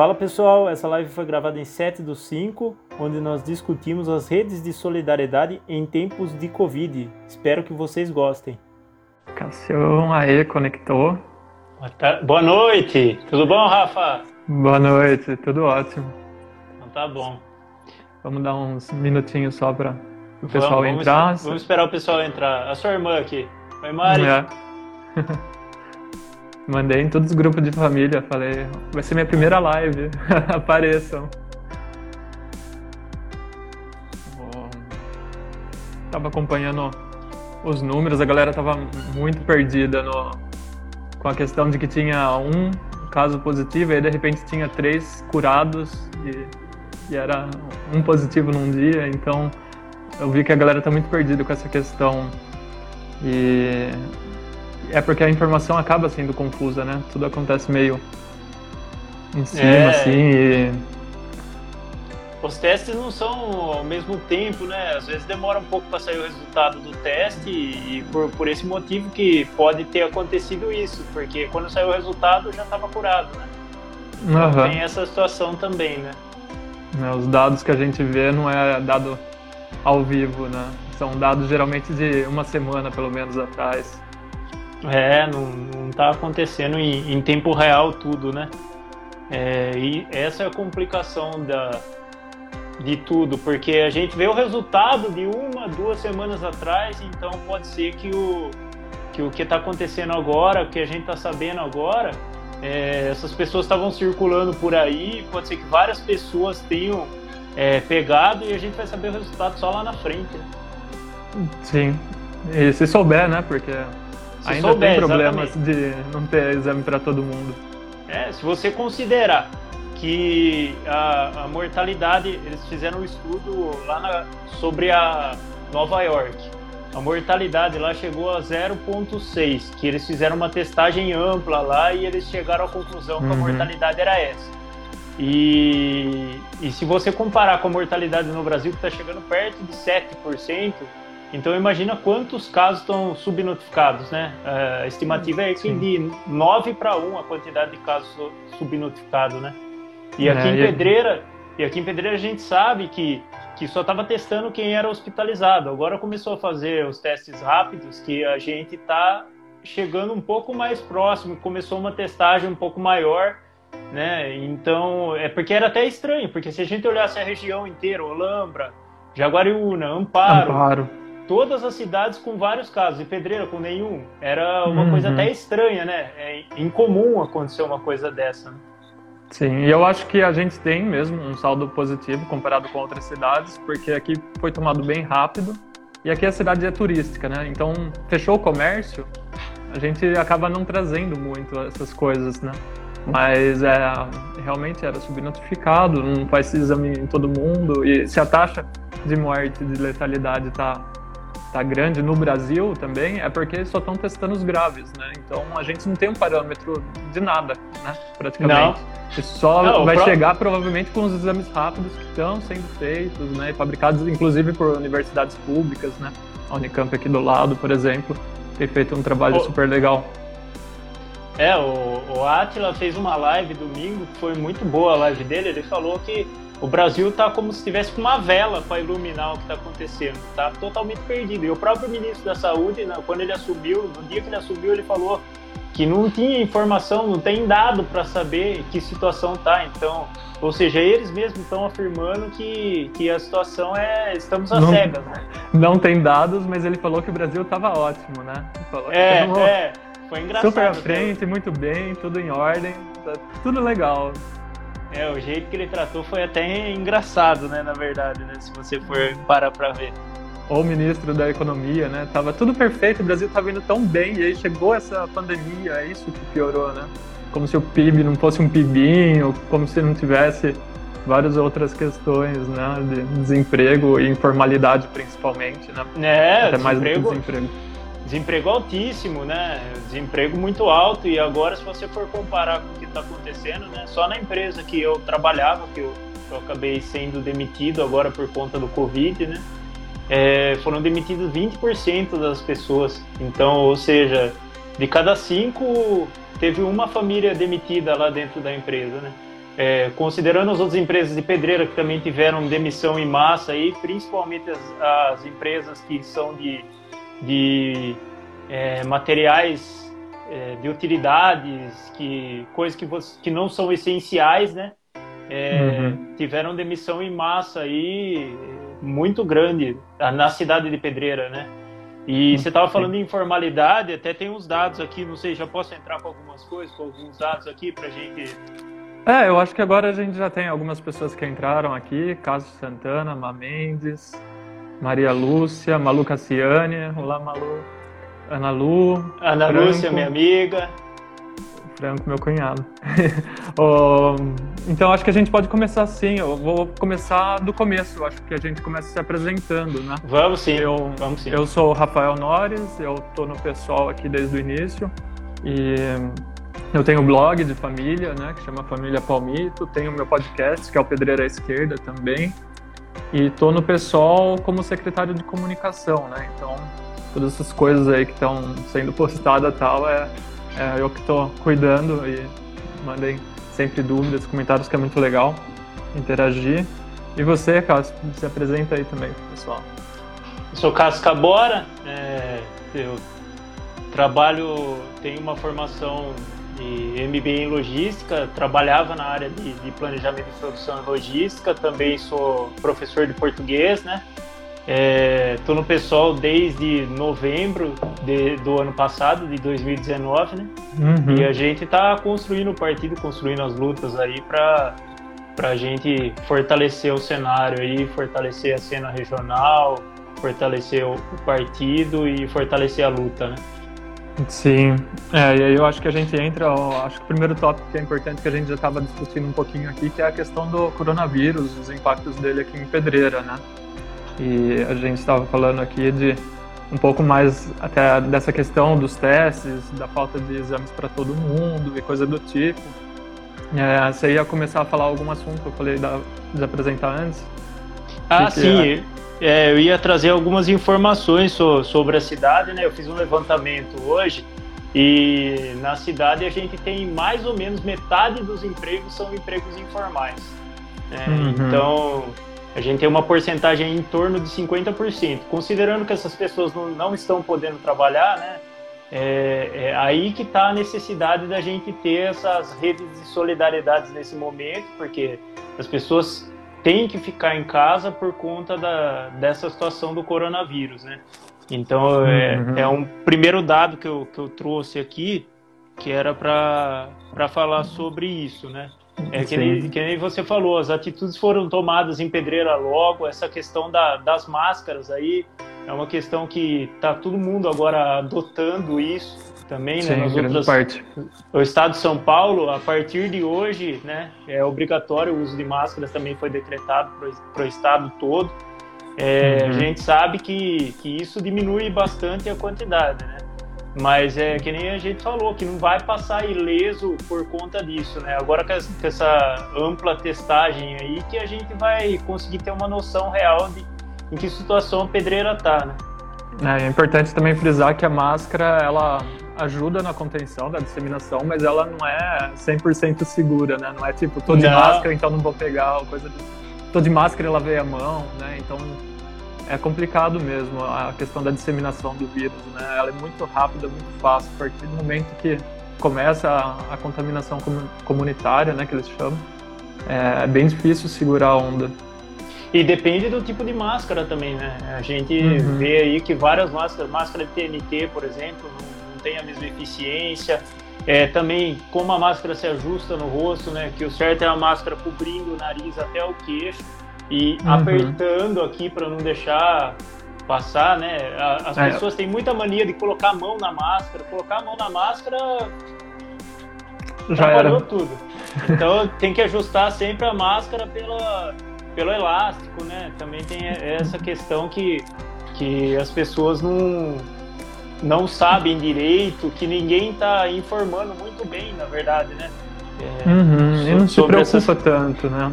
Fala pessoal, essa live foi gravada em 7 do 5, onde nós discutimos as redes de solidariedade em tempos de Covid. Espero que vocês gostem. Cassião, aí, conectou. Boa noite, tudo bom, Rafa? Boa noite, tudo ótimo. Então tá bom. Vamos dar uns minutinhos só para o pessoal vamos, entrar. Vamos, vamos esperar o pessoal entrar. A sua irmã aqui. Oi, Mari. É. Mandei em todos os grupos de família, falei, vai ser minha primeira live, apareçam. Tava acompanhando os números, a galera tava muito perdida no, com a questão de que tinha um caso positivo e de repente tinha três curados e, e era um positivo num dia, então eu vi que a galera tá muito perdida com essa questão. E é porque a informação acaba sendo confusa, né? Tudo acontece meio em cima, é... assim, e... Os testes não são ao mesmo tempo, né? Às vezes demora um pouco para sair o resultado do teste e por, por esse motivo que pode ter acontecido isso, porque quando saiu o resultado já estava curado, né? Então uhum. tem essa situação também, né? É, os dados que a gente vê não é dado ao vivo, né? São dados geralmente de uma semana, pelo menos, atrás. É, não, não tá acontecendo em, em tempo real tudo, né? É, e essa é a complicação da, de tudo, porque a gente vê o resultado de uma, duas semanas atrás, então pode ser que o que o que está acontecendo agora, o que a gente está sabendo agora, é, essas pessoas estavam circulando por aí, pode ser que várias pessoas tenham é, pegado e a gente vai saber o resultado só lá na frente. Né? Sim, e se souber, né? Porque se Ainda souber, tem problemas exatamente. de não ter exame para todo mundo. É, se você considerar que a, a, mortalidade, eles fizeram um estudo lá na, sobre a Nova York. A mortalidade lá chegou a 0,6, que eles fizeram uma testagem ampla lá e eles chegaram à conclusão uhum. que a uhum. mortalidade era essa. E, e se você comparar com a mortalidade no Brasil, que está chegando perto de 7%, então imagina quantos casos estão subnotificados, né? A estimativa é que de 9 para 1 a quantidade de casos subnotificados, né? E aqui é, em Pedreira, e aqui em Pedreira a gente sabe que, que só estava testando quem era hospitalizado. Agora começou a fazer os testes rápidos, que a gente está chegando um pouco mais próximo, começou uma testagem um pouco maior, né? Então, é porque era até estranho, porque se a gente olhasse a região inteira, Olambra, Jaguariúna, Amparo, Amparo todas as cidades com vários casos, e Pedreira com nenhum. Era uma uhum. coisa até estranha, né? É incomum acontecer uma coisa dessa. Né? Sim, e eu acho que a gente tem mesmo um saldo positivo comparado com outras cidades, porque aqui foi tomado bem rápido, e aqui a cidade é turística, né? Então, fechou o comércio, a gente acaba não trazendo muito essas coisas, né? Mas é, realmente era subnotificado, não faz exame em todo mundo, e se a taxa de morte, de letalidade está tá grande no Brasil também é porque só estão testando os graves, né? Então a gente não tem um parâmetro de nada, né? Praticamente. Não. Só não, vai chegar provavelmente com os exames rápidos que estão sendo feitos, né? fabricados inclusive por universidades públicas, né? A Unicamp aqui do lado, por exemplo, tem feito um trabalho o... super legal. É, o, o Atila fez uma live domingo, que foi muito boa a live dele. Ele falou que o Brasil está como se tivesse uma vela para iluminar o que está acontecendo, está totalmente perdido. E o próprio ministro da Saúde, né, quando ele assumiu, no dia que ele assumiu, ele falou que não tinha informação, não tem dado para saber que situação está. Então, ou seja, eles mesmos estão afirmando que, que a situação é estamos às não, cegas, né? Não tem dados, mas ele falou que o Brasil estava ótimo, né? É, é, foi engraçado. Super à frente, muito bem, tudo em ordem, tá tudo legal. É, o jeito que ele tratou foi até engraçado, né, na verdade, né, se você for parar pra ver. O ministro da economia, né, tava tudo perfeito, o Brasil tava indo tão bem, e aí chegou essa pandemia, é isso que piorou, né? Como se o PIB não fosse um PIBinho, como se não tivesse várias outras questões, né, de desemprego e informalidade principalmente, né? É, Até mais do que desemprego desemprego altíssimo, né? Desemprego muito alto e agora se você for comparar com o que está acontecendo, né? Só na empresa que eu trabalhava, que eu, eu acabei sendo demitido agora por conta do Covid, né? É, foram demitidos 20% das pessoas. Então, ou seja, de cada cinco teve uma família demitida lá dentro da empresa, né? é, considerando as outras empresas de pedreira que também tiveram demissão em massa, aí, principalmente as, as empresas que são de, de é, materiais é, de utilidades, que, coisas que, você, que não são essenciais, né? É, uhum. Tiveram demissão em massa aí muito grande na cidade de Pedreira, né? E você estava falando de informalidade, até tem uns dados aqui, não sei, já posso entrar com algumas coisas, com alguns dados aqui para gente. É, eu acho que agora a gente já tem algumas pessoas que entraram aqui, Cássio Santana, Mamendes, Maria Lúcia, Malu Cassiane, olá Malu, Ana Lu, Ana Franco, Lúcia, minha amiga. Franco, meu cunhado. oh, então acho que a gente pode começar assim. Eu vou começar do começo. Acho que a gente começa se apresentando, né? Vamos sim. Eu, vamos sim. Eu sou o Rafael Nores. Eu tô no pessoal aqui desde o início e eu tenho um blog de família, né? Que chama Família Palmito. Tenho meu podcast que é o Pedreira à Esquerda também. E tô no pessoal como secretário de comunicação, né? Então todas essas coisas aí que estão sendo postadas tal é é, eu que estou cuidando e mandem sempre dúvidas, comentários que é muito legal interagir. E você, Cássio, se apresenta aí também, pessoal. Eu sou Cássio Cabora, é, eu trabalho, tenho uma formação de MBA em logística, trabalhava na área de, de planejamento e produção em logística, também sou professor de português, né? Estou é, no pessoal desde novembro de, do ano passado, de 2019, né? Uhum. E a gente está construindo o partido, construindo as lutas aí para a gente fortalecer o cenário aí, fortalecer a cena regional, fortalecer o, o partido e fortalecer a luta, né? Sim, é, e aí eu acho que a gente entra, acho que o primeiro tópico que é importante que a gente já estava discutindo um pouquinho aqui, que é a questão do coronavírus, os impactos dele aqui em Pedreira, né? E a gente estava falando aqui de um pouco mais até dessa questão dos testes, da falta de exames para todo mundo e coisa do tipo. É, você ia começar a falar algum assunto eu falei da, de apresentar antes? Ah, que sim. Que é? é, eu ia trazer algumas informações so, sobre a cidade, né? Eu fiz um levantamento hoje e na cidade a gente tem mais ou menos metade dos empregos são empregos informais. Né? Uhum. Então a gente tem uma porcentagem em torno de 50%. Considerando que essas pessoas não, não estão podendo trabalhar, né? É, é aí que está a necessidade da gente ter essas redes de solidariedade nesse momento, porque as pessoas têm que ficar em casa por conta da, dessa situação do coronavírus, né? Então, é, uhum. é um primeiro dado que eu, que eu trouxe aqui, que era para falar sobre isso, né? É que nem, que nem, você falou, as atitudes foram tomadas em pedreira logo, essa questão da, das máscaras aí é uma questão que está todo mundo agora adotando isso também, né? Sim, Nas outras, parte. O estado de São Paulo, a partir de hoje, né, é obrigatório o uso de máscaras, também foi decretado para o estado todo. É, uhum. A gente sabe que, que isso diminui bastante a quantidade, né? Mas é que nem a gente falou, que não vai passar ileso por conta disso, né? Agora com essa ampla testagem aí, que a gente vai conseguir ter uma noção real de em que situação a pedreira tá, né? É, é importante também frisar que a máscara, ela ajuda na contenção da disseminação, mas ela não é 100% segura, né? Não é tipo, tô de não. máscara, então não vou pegar, ou coisa do... Tô de máscara e lavei a mão, né? Então é complicado mesmo a questão da disseminação do vírus, né? Ela é muito rápida, muito fácil. A partir do momento que começa a, a contaminação comunitária, né, que eles chamam, é, é bem difícil segurar a onda. E depende do tipo de máscara também, né? A gente uhum. vê aí que várias máscaras, máscara de TNT, por exemplo, tem a mesma eficiência. É, também como a máscara se ajusta no rosto, né? Que o certo é a máscara cobrindo o nariz até o queixo e uhum. apertando aqui para não deixar passar, né? As é. pessoas têm muita mania de colocar a mão na máscara, colocar a mão na máscara já trabalhou tudo. Então tem que ajustar sempre a máscara pela, pelo elástico, né? Também tem essa questão que, que as pessoas não, não sabem direito, que ninguém está informando muito bem, na verdade, né? É, uhum, e não se preocupa essas... tanto, né?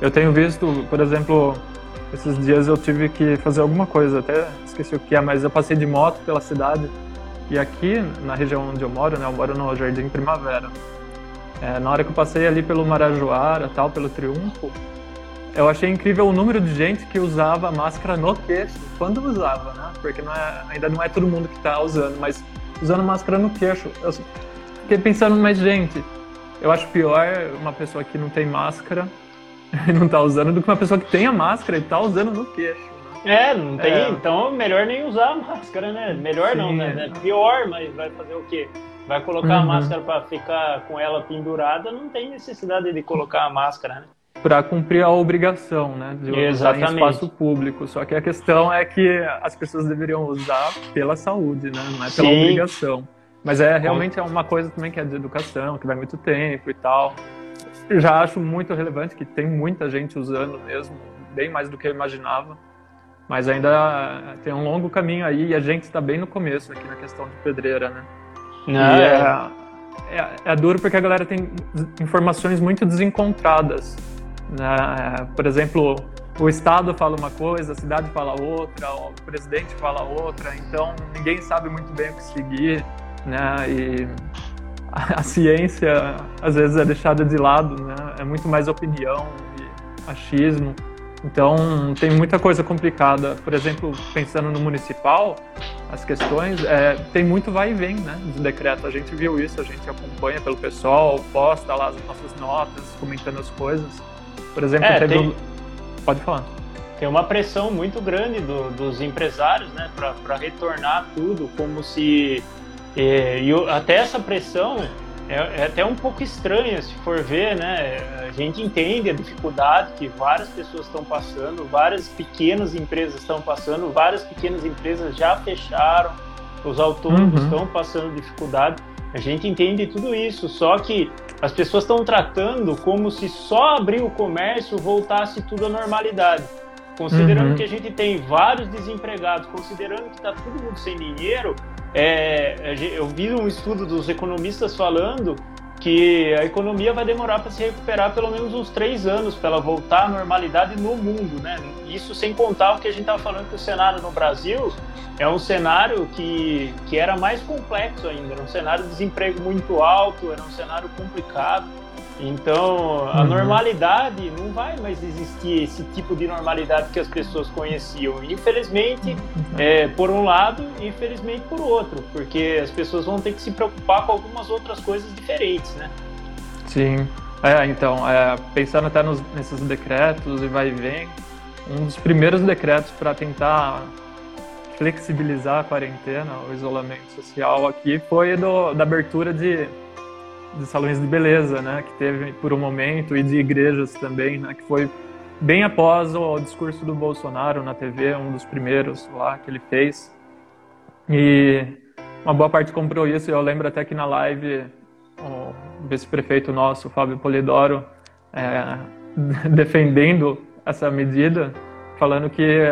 Eu tenho visto, por exemplo, esses dias eu tive que fazer alguma coisa, até esqueci o que é, mas eu passei de moto pela cidade. E aqui, na região onde eu moro, né, eu moro no Jardim Primavera. É, na hora que eu passei ali pelo Marajoara, tal, pelo Triunfo, eu achei incrível o número de gente que usava máscara no queixo, quando usava, né? Porque não é, ainda não é todo mundo que está usando, mas usando máscara no queixo. Eu fiquei pensando, mas gente, eu acho pior uma pessoa que não tem máscara e não está usando do que uma pessoa que tem a máscara e está usando no queixo. Né? É, não tem, é. então melhor nem usar a máscara, né? Melhor Sim, não, né? É. Pior, mas vai fazer o quê? Vai colocar uhum. a máscara para ficar com ela pendurada, não tem necessidade de colocar a máscara, né? Para cumprir a obrigação, né, de usar em espaço público. Só que a questão é que as pessoas deveriam usar pela saúde, né, não é pela Sim. obrigação. Mas é realmente é uma coisa também que é de educação, que vai muito tempo e tal. Eu já acho muito relevante que tem muita gente usando mesmo, bem mais do que eu imaginava. Mas ainda tem um longo caminho aí e a gente está bem no começo aqui na questão de pedreira, né? Não, é, é, é, é duro porque a galera tem informações muito desencontradas né? Por exemplo, o Estado fala uma coisa, a cidade fala outra, o presidente fala outra, então ninguém sabe muito bem o que seguir, né? E a, a ciência às vezes é deixada de lado, né? É muito mais opinião e achismo. Então tem muita coisa complicada. Por exemplo, pensando no municipal, as questões é, tem muito vai e vem, né? De decreto. A gente viu isso, a gente acompanha pelo pessoal, posta lá as nossas notas, comentando as coisas. Por exemplo, é, tem... pode falar. Tem uma pressão muito grande do, dos empresários, né, para retornar tudo, como se é, e até essa pressão é, é, até um pouco estranha se for ver, né? A gente entende a dificuldade que várias pessoas estão passando, várias pequenas empresas estão passando, várias pequenas empresas já fecharam, os autônomos uhum. estão passando dificuldade. A gente entende tudo isso, só que as pessoas estão tratando como se só abrir o comércio voltasse tudo à normalidade. Considerando uhum. que a gente tem vários desempregados, considerando que está todo mundo sem dinheiro, é, eu vi um estudo dos economistas falando que a economia vai demorar para se recuperar pelo menos uns três anos para ela voltar à normalidade no mundo, né? Isso sem contar o que a gente estava falando que o cenário no Brasil é um cenário que, que era mais complexo ainda, era um cenário de desemprego muito alto, era um cenário complicado. Então, a uhum. normalidade não vai mais existir esse tipo de normalidade que as pessoas conheciam. Infelizmente, uhum. é, por um lado, infelizmente por outro, porque as pessoas vão ter que se preocupar com algumas outras coisas diferentes, né? Sim. É, então, é, pensando até nos, nesses decretos e vai e vem, um dos primeiros decretos para tentar flexibilizar a quarentena, o isolamento social aqui, foi do, da abertura de de salões de beleza, né, que teve por um momento, e de igrejas também, né, que foi bem após o discurso do Bolsonaro na TV, um dos primeiros lá que ele fez. E uma boa parte comprou isso, eu lembro até que na live o vice-prefeito nosso, Fábio Polidoro, é, defendendo essa medida, falando que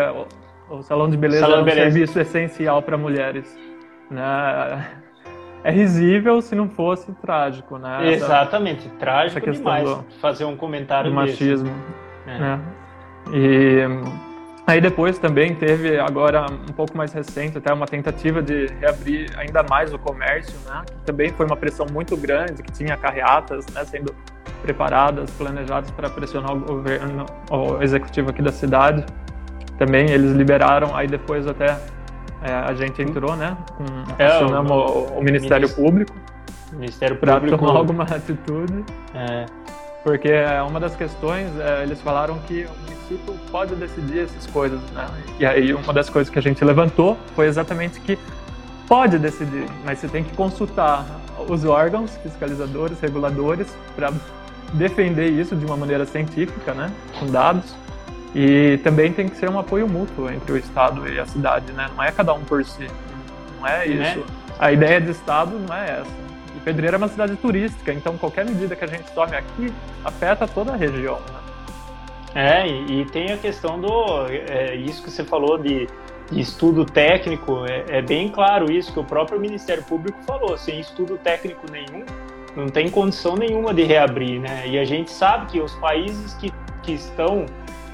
o salão de beleza salão é um beleza. serviço essencial para mulheres. Né? É risível se não fosse trágico, né? Exatamente, essa, trágico essa demais do, fazer um comentário do machismo, é. né? E aí depois também teve agora um pouco mais recente até uma tentativa de reabrir ainda mais o comércio, né? Que também foi uma pressão muito grande, que tinha carreatas, né, sendo preparadas, planejadas para pressionar o governo, o executivo aqui da cidade. Também eles liberaram aí depois até é, a gente entrou, né? Com, é, acionamos o, o, Ministério Público. Ministério Público. Para tomar alguma atitude. É. Porque é uma das questões, é, eles falaram que o município pode decidir essas coisas, né? E aí uma das coisas que a gente levantou foi exatamente que pode decidir, mas você tem que consultar os órgãos fiscalizadores, reguladores, para defender isso de uma maneira científica, né? Com dados. E também tem que ser um apoio mútuo entre o Estado e a cidade, né? Não é cada um por si. Não é né? isso. Né? A ideia de Estado não é essa. E Pedreira é uma cidade turística, então qualquer medida que a gente tome aqui afeta toda a região. Né? É, e, e, tem a questão do. É, isso que você falou de, de estudo técnico, é, é, bem claro isso que o próprio Ministério Público falou. Sem estudo técnico nenhum, não tem condição nenhuma de reabrir, né? E a gente sabe que os países que, que estão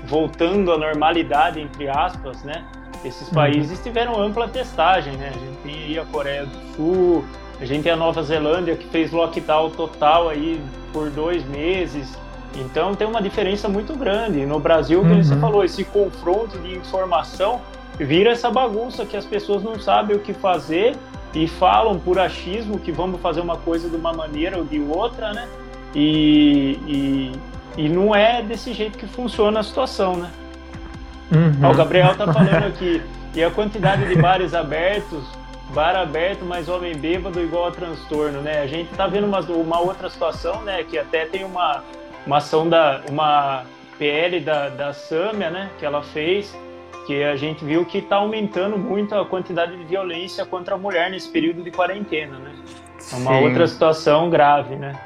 voltando à normalidade, entre aspas, né? Esses uhum. países uhum. tiveram ampla testagem, né? A gente tem aí a Coreia do Sul, a gente tem a Nova Zelândia que fez lockdown total aí por dois meses. Então tem uma diferença muito grande. No Brasil, como uhum. você falou, esse confronto de informação vira essa bagunça que as pessoas não sabem o que fazer e falam por achismo que vamos fazer uma coisa de uma maneira ou de outra, né? E, e, e não é desse jeito que funciona a situação, né? Uhum. O Gabriel tá falando aqui, e a quantidade de bares abertos, bar aberto, mas homem bêbado igual a transtorno, né? A gente tá vendo uma, uma outra situação, né? Que até tem uma, uma ação da, uma PL da, da Sâmia, né? Que ela fez, que a gente viu que está aumentando muito a quantidade de violência contra a mulher nesse período de quarentena, né? É uma Sim. outra situação grave, né?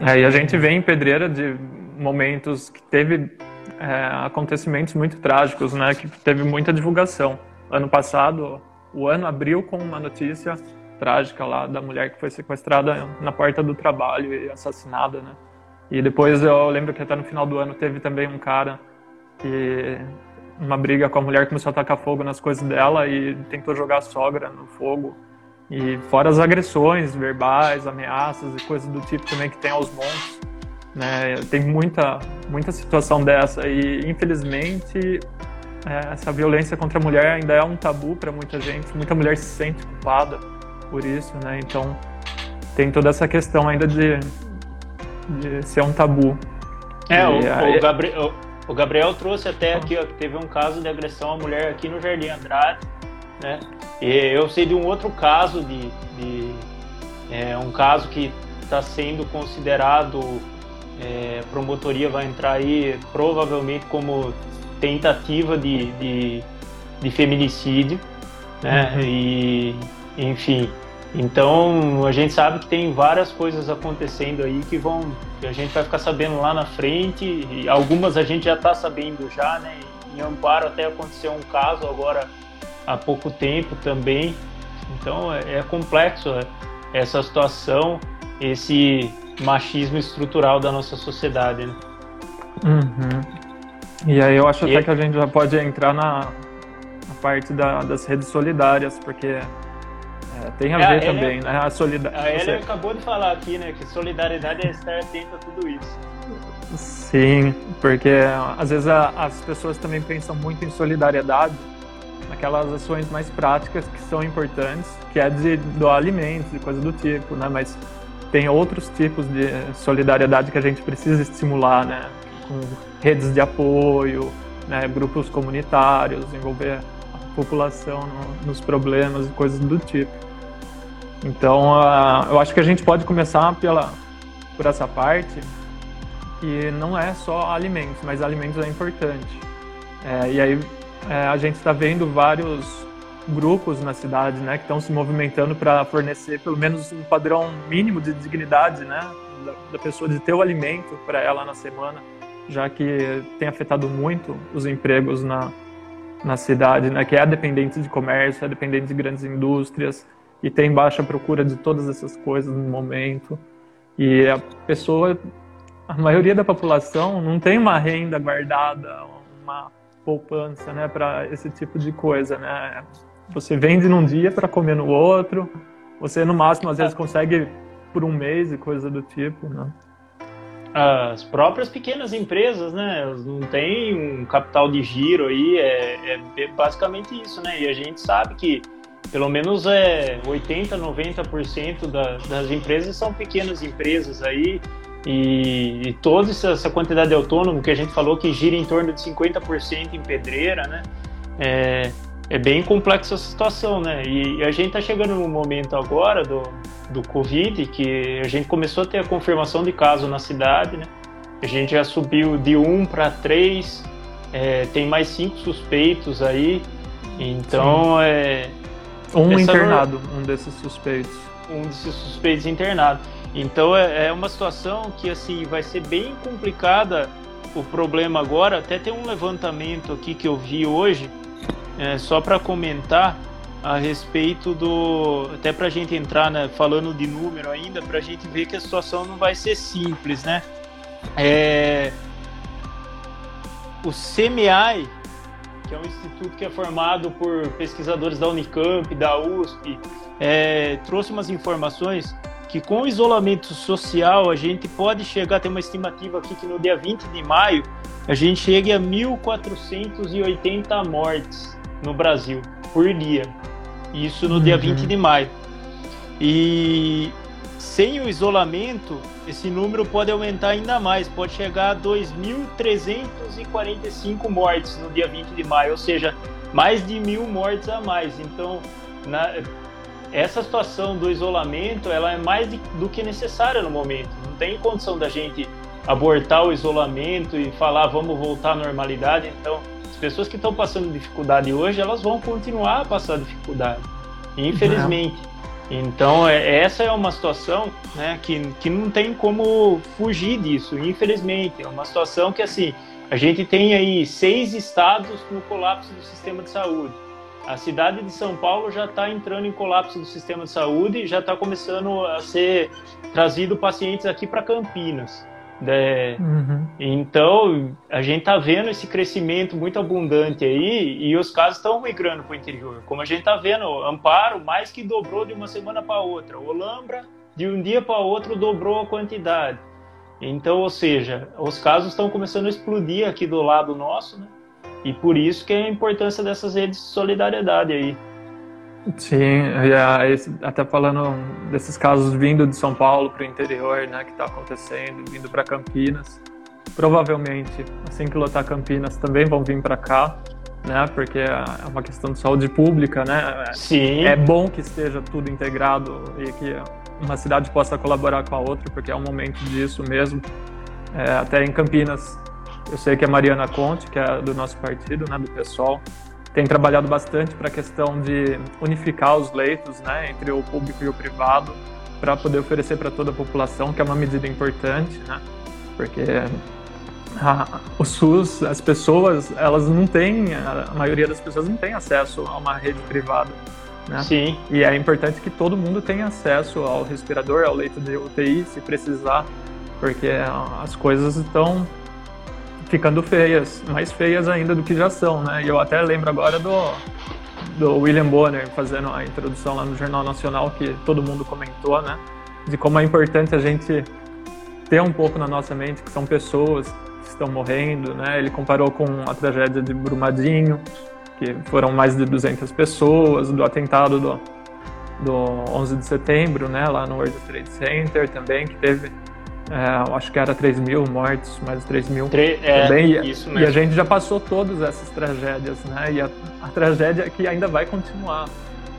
É, e a gente vê em Pedreira de momentos que teve é, acontecimentos muito trágicos, né? Que teve muita divulgação. Ano passado, o ano abriu com uma notícia trágica lá da mulher que foi sequestrada na porta do trabalho e assassinada, né? E depois eu lembro que até no final do ano teve também um cara que uma briga com a mulher, começou a tacar fogo nas coisas dela e tentou jogar a sogra no fogo. E fora as agressões verbais, ameaças e coisas do tipo também que tem aos montes. Né? Tem muita, muita situação dessa e infelizmente é, essa violência contra a mulher ainda é um tabu para muita gente. Muita mulher se sente culpada por isso, né? Então tem toda essa questão ainda de, de ser um tabu. É, e, o, o, Gabriel, o Gabriel trouxe até aqui, ó, que teve um caso de agressão à mulher aqui no Jardim Andrade, né? E eu sei de um outro caso de, de é, um caso que está sendo considerado é, promotoria vai entrar aí provavelmente como tentativa de, de, de feminicídio, né? Uhum. E enfim, então a gente sabe que tem várias coisas acontecendo aí que vão que a gente vai ficar sabendo lá na frente e algumas a gente já está sabendo já, né? Em Amparo até aconteceu um caso agora há pouco tempo também. Então é, é complexo é, essa situação, esse machismo estrutural da nossa sociedade. Né? Uhum. E aí eu acho e... até que a gente já pode entrar na, na parte da, das redes solidárias, porque é, tem a é, ver também, né? A solidariedade. A Ellen acabou de falar aqui, né? Que solidariedade é estar atento a tudo isso. Sim, porque às vezes a, as pessoas também pensam muito em solidariedade naquelas ações mais práticas que são importantes, que é de doar alimentos e coisa do tipo, né? Mas tem outros tipos de solidariedade que a gente precisa estimular, né? Com redes de apoio, né? grupos comunitários, envolver a população no, nos problemas e coisas do tipo. Então, uh, eu acho que a gente pode começar pela, por essa parte, que não é só alimentos, mas alimentos é importante. É, e aí é, a gente está vendo vários grupos na cidade, né, que estão se movimentando para fornecer pelo menos um padrão mínimo de dignidade, né, da, da pessoa de ter o alimento para ela na semana, já que tem afetado muito os empregos na, na cidade, né, que é dependente de comércio, é dependente de grandes indústrias, e tem baixa procura de todas essas coisas no momento. E a pessoa, a maioria da população não tem uma renda guardada, uma poupança, né, para esse tipo de coisa, né? Você vende num dia para comer no outro. Você no máximo às vezes consegue por um mês e coisa do tipo, né? As próprias pequenas empresas, né? Elas não têm um capital de giro aí, é, é basicamente isso, né? E a gente sabe que pelo menos é 80, 90% da, das empresas são pequenas empresas aí e, e toda essa quantidade de autônomo que a gente falou que gira em torno de 50% em pedreira, né? É, é bem complexa essa situação, né? E, a gente está chegando no momento agora do, do Covid que a gente começou a ter a confirmação de caso na cidade, né? A gente já subiu de 1 para 3, é, tem mais cinco suspeitos aí, então Sim. é um internado, um desses suspeitos. Um desses suspeitos internado. Então é, é uma situação que assim vai ser bem complicada o problema agora. Até tem um levantamento aqui que eu vi hoje, é, só para comentar a respeito do. Até para a gente entrar né, falando de número ainda, para a gente ver que a situação não vai ser simples, né? É, o CMI, que é um instituto que é formado por pesquisadores da Unicamp, da USP, é, trouxe umas informações que com o isolamento social a gente pode chegar a ter uma estimativa aqui que no dia 20 de maio a gente chegue a 1.480 mortes no Brasil por dia. Isso no uhum. dia 20 de maio. E sem o isolamento, esse número pode aumentar ainda mais, pode chegar a 2.345 mortes no dia 20 de maio, ou seja, mais de mil mortes a mais. Então, na, essa situação do isolamento, ela é mais de, do que necessária no momento. Não tem condição da gente abortar o isolamento e falar vamos voltar à normalidade. Então, as pessoas que estão passando dificuldade hoje, elas vão continuar a passar dificuldade, infelizmente. Então, é, essa é uma situação né, que, que não tem como fugir disso, infelizmente. É uma situação que, assim, a gente tem aí seis estados no colapso do sistema de saúde. A cidade de São Paulo já está entrando em colapso do sistema de saúde e já está começando a ser trazido pacientes aqui para Campinas. É, uhum. Então, a gente está vendo esse crescimento muito abundante aí e os casos estão migrando para o interior. Como a gente está vendo, Amparo mais que dobrou de uma semana para outra. Olambra, de um dia para outro, dobrou a quantidade. Então, ou seja, os casos estão começando a explodir aqui do lado nosso, né? E por isso que é a importância dessas redes de solidariedade aí. Sim, até falando desses casos vindo de São Paulo para o interior, né, que está acontecendo, vindo para Campinas. Provavelmente, assim que lotar Campinas, também vão vir para cá, né, porque é uma questão de saúde pública, né. Sim. É bom que esteja tudo integrado e que uma cidade possa colaborar com a outra, porque é um momento disso mesmo. É, até em Campinas, eu sei que a Mariana Conte, que é do nosso partido, né, do PSOL, tem trabalhado bastante para a questão de unificar os leitos né, entre o público e o privado para poder oferecer para toda a população, que é uma medida importante, né? Porque a, o SUS, as pessoas, elas não têm, a maioria das pessoas não tem acesso a uma rede privada. Né? Sim. E é importante que todo mundo tenha acesso ao respirador, ao leito de UTI, se precisar, porque as coisas estão ficando feias, mais feias ainda do que já são, né? E eu até lembro agora do, do William Bonner fazendo a introdução lá no Jornal Nacional, que todo mundo comentou, né? De como é importante a gente ter um pouco na nossa mente que são pessoas que estão morrendo, né? Ele comparou com a tragédia de Brumadinho, que foram mais de 200 pessoas, do atentado do, do 11 de setembro, né? Lá no World Trade Center também, que teve é, acho que era 3 mil mortes, mais 3 mil Tre é, também. E, isso mesmo. e a gente já passou todas essas tragédias, né? E a, a tragédia é que ainda vai continuar.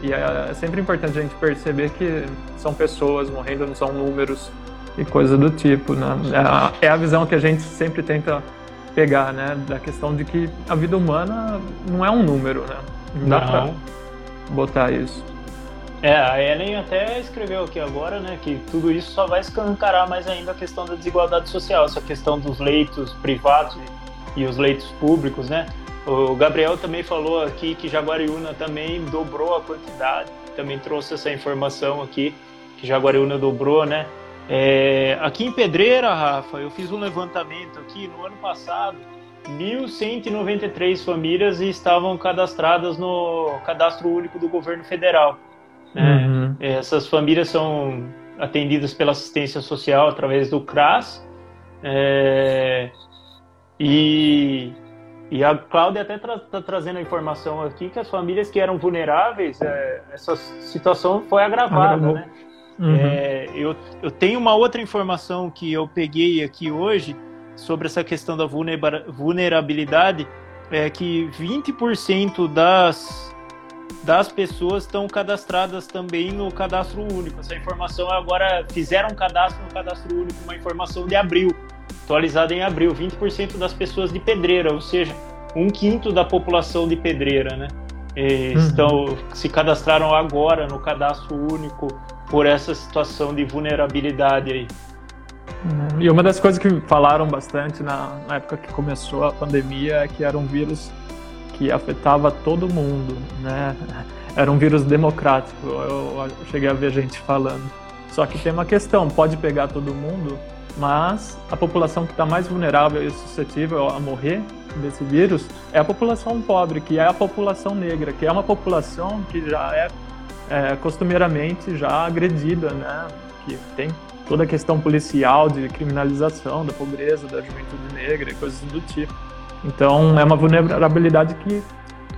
E é, é, sempre importante a gente perceber que são pessoas morrendo, não são números e coisa do tipo, né? É a, é visão que a gente sempre tenta pegar, né? Da questão de que a vida humana não é um número, né? Não dá não. pra botar isso. É, a Ellen até escreveu aqui agora, né, que tudo isso só vai escancarar mais ainda a questão da desigualdade social, essa questão dos leitos privados e os leitos públicos, né? O Gabriel também falou aqui que Jaguariúna também dobrou a quantidade, também trouxe essa informação aqui, que Jaguariúna dobrou, né? É, aqui em Pedreira, Rafa, eu fiz um levantamento aqui no ano passado, 1.193 famílias estavam cadastradas no Cadastro Único do Governo Federal. Né? Uhum. Essas famílias são atendidas pela assistência social através do CRAS. É, e, e a Cláudia até está tra trazendo a informação aqui que as famílias que eram vulneráveis, é, essa situação foi agravada. Né? Uhum. É, eu, eu tenho uma outra informação que eu peguei aqui hoje sobre essa questão da vulnerabilidade, é que 20% das das pessoas estão cadastradas também no cadastro único. Essa informação agora fizeram um cadastro no cadastro único, uma informação de abril, atualizada em abril. 20% das pessoas de Pedreira, ou seja, um quinto da população de Pedreira, né? Uhum. Estão se cadastraram agora no cadastro único por essa situação de vulnerabilidade aí. Uhum. E uma das coisas que falaram bastante na, na época que começou a pandemia é que era um vírus que afetava todo mundo, né? Era um vírus democrático, eu cheguei a ver gente falando. Só que tem uma questão, pode pegar todo mundo, mas a população que está mais vulnerável e suscetível a morrer desse vírus é a população pobre, que é a população negra, que é uma população que já é, é costumeiramente já agredida, né? que tem toda a questão policial de criminalização da pobreza, da juventude negra e coisas do tipo. Então é uma vulnerabilidade que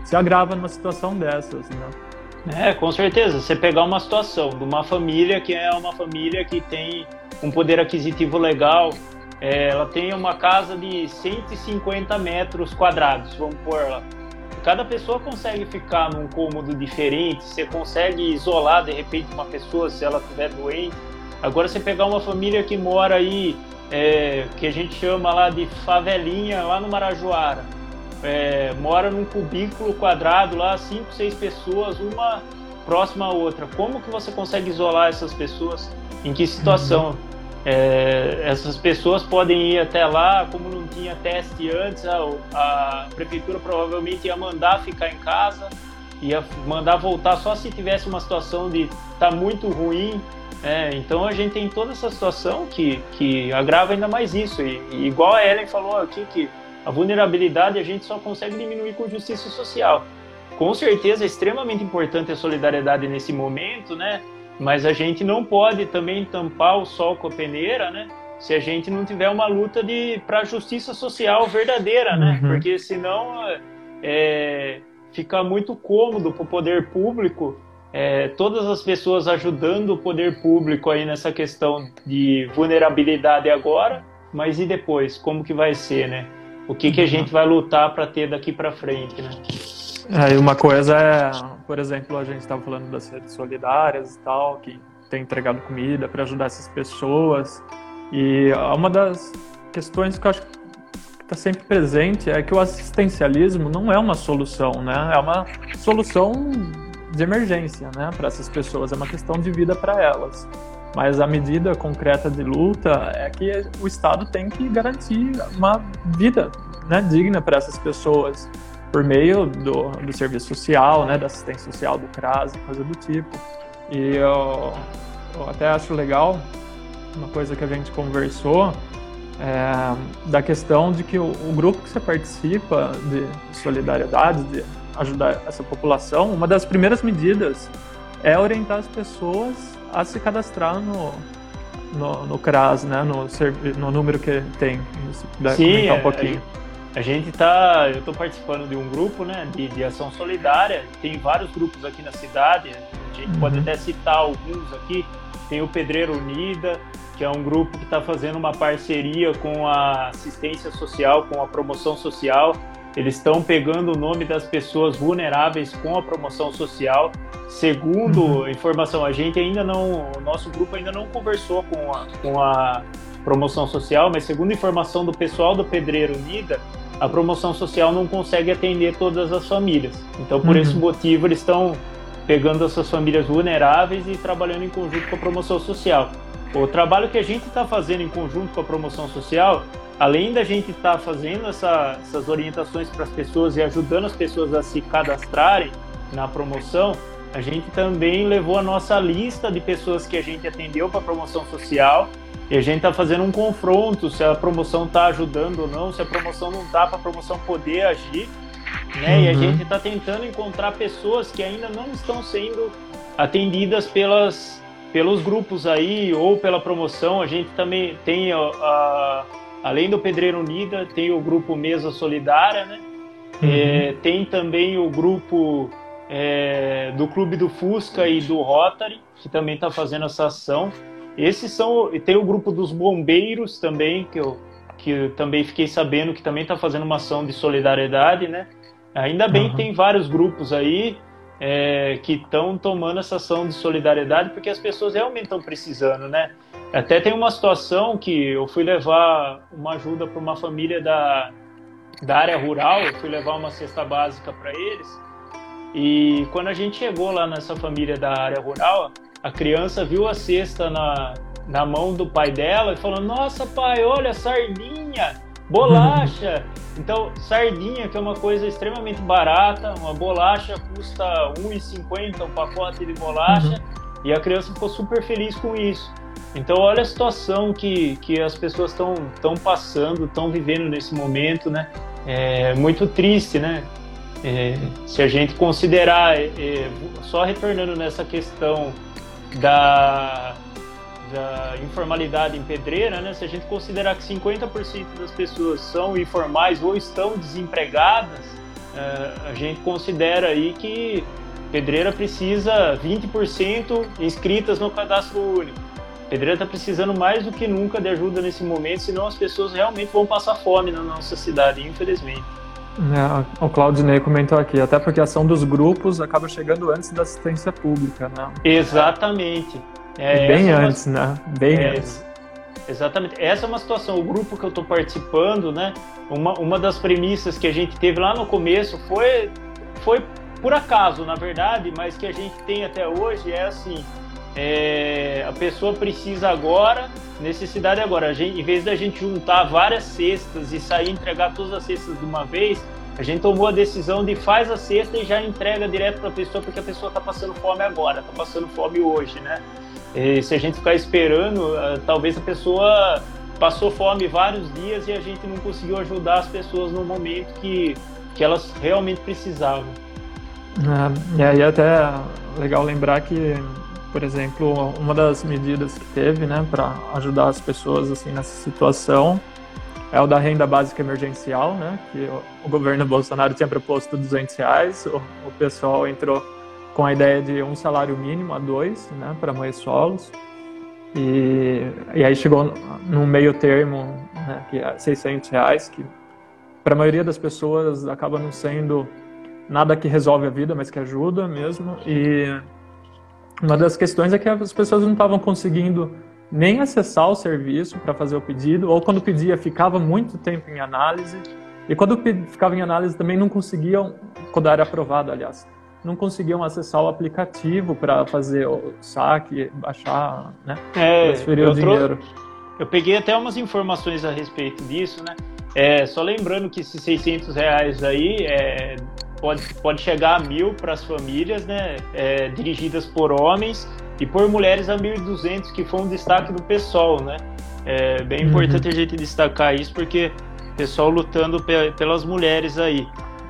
se agrava numa situação dessas, né? É, com certeza. Você pegar uma situação de uma família que é uma família que tem um poder aquisitivo legal, é, ela tem uma casa de 150 metros quadrados, vamos pôr lá. Cada pessoa consegue ficar num cômodo diferente, você consegue isolar de repente uma pessoa se ela estiver doente. Agora você pegar uma família que mora aí, é, que a gente chama lá de favelinha, lá no Marajoara, é, mora num cubículo quadrado lá, cinco, seis pessoas, uma próxima à outra. Como que você consegue isolar essas pessoas? Em que situação? Uhum. É, essas pessoas podem ir até lá, como não tinha teste antes, a, a, prefeitura provavelmente ia mandar ficar em casa, ia mandar voltar só se tivesse uma situação de tá muito ruim. É, então a gente tem toda essa situação que, que agrava ainda mais isso. E, e igual a Ellen falou aqui, que a vulnerabilidade a gente só consegue diminuir com justiça social. Com certeza é extremamente importante a solidariedade nesse momento, né? Mas a gente não pode também tampar o sol com a peneira, né? Se a gente não tiver uma luta de para justiça social verdadeira, né? Uhum. Porque senão é, fica muito cômodo para o poder público é, todas as pessoas ajudando o poder público aí nessa questão de vulnerabilidade agora, mas e depois? Como que vai ser, né? O que, que a uhum. gente vai lutar para ter daqui para frente, né? É, uma coisa é, por exemplo, a gente estava falando das redes solidárias e tal, que tem entregado comida para ajudar essas pessoas. E uma das questões que eu acho que está sempre presente é que o assistencialismo não é uma solução, né? É uma solução de emergência, né, para essas pessoas. É uma questão de vida para elas. Mas a medida concreta de luta é que o Estado tem que garantir uma vida né, digna para essas pessoas por meio do, do serviço social, né, da assistência social, do CRAS, coisa do tipo. E eu, eu até acho legal uma coisa que a gente conversou é, da questão de que o, o, grupo que você participa de solidariedade, de ajudar essa população, uma das primeiras medidas é orientar as pessoas a se cadastrar no, no, no CRAS, né, no, no número que tem. Sim, um pouquinho. É, a gente tá, eu estou participando de um grupo, né, de, de, ação solidária. Tem vários grupos aqui na cidade. A gente uhum. pode até citar alguns aqui. Tem o Pedreiro Unida, que é um grupo que está fazendo uma parceria com a assistência social, com a promoção social. Eles estão pegando o nome das pessoas vulneráveis com a promoção social. Segundo uhum. informação, a gente ainda não, o nosso grupo ainda não conversou com a, com a promoção social, mas segundo informação do pessoal do Pedreiro Unida, a promoção social não consegue atender todas as famílias. Então, por uhum. esse motivo, eles estão pegando essas famílias vulneráveis e trabalhando em conjunto com a promoção social. O trabalho que a gente está fazendo em conjunto com a promoção social, além da gente estar tá fazendo essa, essas orientações para as pessoas e ajudando as pessoas a se cadastrarem na promoção, a gente também levou a nossa lista de pessoas que a gente atendeu para a promoção social e a gente está fazendo um confronto se a promoção está ajudando ou não, se a promoção não está para a promoção poder agir. Né? Uhum. E a uhum. gente está tentando encontrar pessoas que ainda não estão sendo atendidas pelas, pelos grupos aí ou pela promoção. A gente também tem, a, a além do Pedreiro Unida, tem o grupo Mesa Solidária, né? Uhum. É, tem também o grupo é, do Clube do Fusca e do Rotary, que também está fazendo essa ação. Esses são. Tem o grupo dos bombeiros também, que eu, que eu também fiquei sabendo que também está fazendo uma ação de solidariedade, né? Ainda bem uhum. que tem vários grupos aí é, que estão tomando essa ação de solidariedade porque as pessoas realmente estão precisando, né? Até tem uma situação que eu fui levar uma ajuda para uma família da, da área rural, eu fui levar uma cesta básica para eles. E quando a gente chegou lá nessa família da área rural, a criança viu a cesta na, na mão do pai dela e falou: Nossa, pai, olha, sardinha, bolacha. então, sardinha, que é uma coisa extremamente barata, uma bolacha custa R$1,50 um pacote de bolacha, uhum. e a criança ficou super feliz com isso. Então, olha a situação que, que as pessoas estão passando, estão vivendo nesse momento, né? É muito triste, né? É, se a gente considerar, é, só retornando nessa questão da, da informalidade em pedreira, né? Se a gente considerar que 50% das pessoas são informais ou estão desempregadas, uh, a gente considera aí que pedreira precisa 20% inscritas no cadastro único. Pedreira está precisando mais do que nunca de ajuda nesse momento, senão as pessoas realmente vão passar fome na nossa cidade, infelizmente. É, o Claudinei comentou aqui, até porque a ação dos grupos acaba chegando antes da assistência pública, né? Exatamente. É, bem é antes, uma... né? Bem é, antes. Exatamente. Essa é uma situação. O grupo que eu estou participando, né? Uma, uma das premissas que a gente teve lá no começo foi, foi por acaso, na verdade, mas que a gente tem até hoje é assim: é, a pessoa precisa agora, necessidade agora. Gente, em vez da gente juntar várias cestas e sair entregar todas as cestas de uma vez, a gente tomou a decisão de faz a cesta e já entrega direto para a pessoa, porque a pessoa está passando fome agora, está passando fome hoje, né? E se a gente ficar esperando, ah, talvez a pessoa passou fome vários dias e a gente não conseguiu ajudar as pessoas no momento que, que elas realmente precisavam. É, e aí até é legal lembrar que por exemplo, uma das medidas que teve, né, para ajudar as pessoas assim nessa situação é o da renda básica emergencial, né, que o, o governo Bolsonaro tinha proposto 200 reais, o, o, pessoal entrou com a ideia de um salário mínimo a dois, né, para mães solos, e, e aí chegou num meio termo, né, que é 600 reais, que para a maioria das pessoas acaba não sendo nada que resolve a vida, mas que ajuda mesmo, e uma das questões é que as pessoas não estavam conseguindo nem acessar o serviço para fazer o pedido, ou quando pedia ficava muito tempo em análise, e quando ficava em análise também não conseguiam, quando era aprovado, aliás, não conseguiam acessar o aplicativo para fazer o saque, baixar, né, é, transferir o dinheiro. Trouxe, eu peguei até umas informações a respeito disso, né, é, só lembrando que esses 600 reais aí é, pode, pode chegar a mil para as famílias, né, é, dirigidas por homens e por mulheres a 1.200, que foi um destaque do pessoal, né. É bem uhum. importante a gente destacar isso, porque o pessoal lutando pe pelas mulheres aí.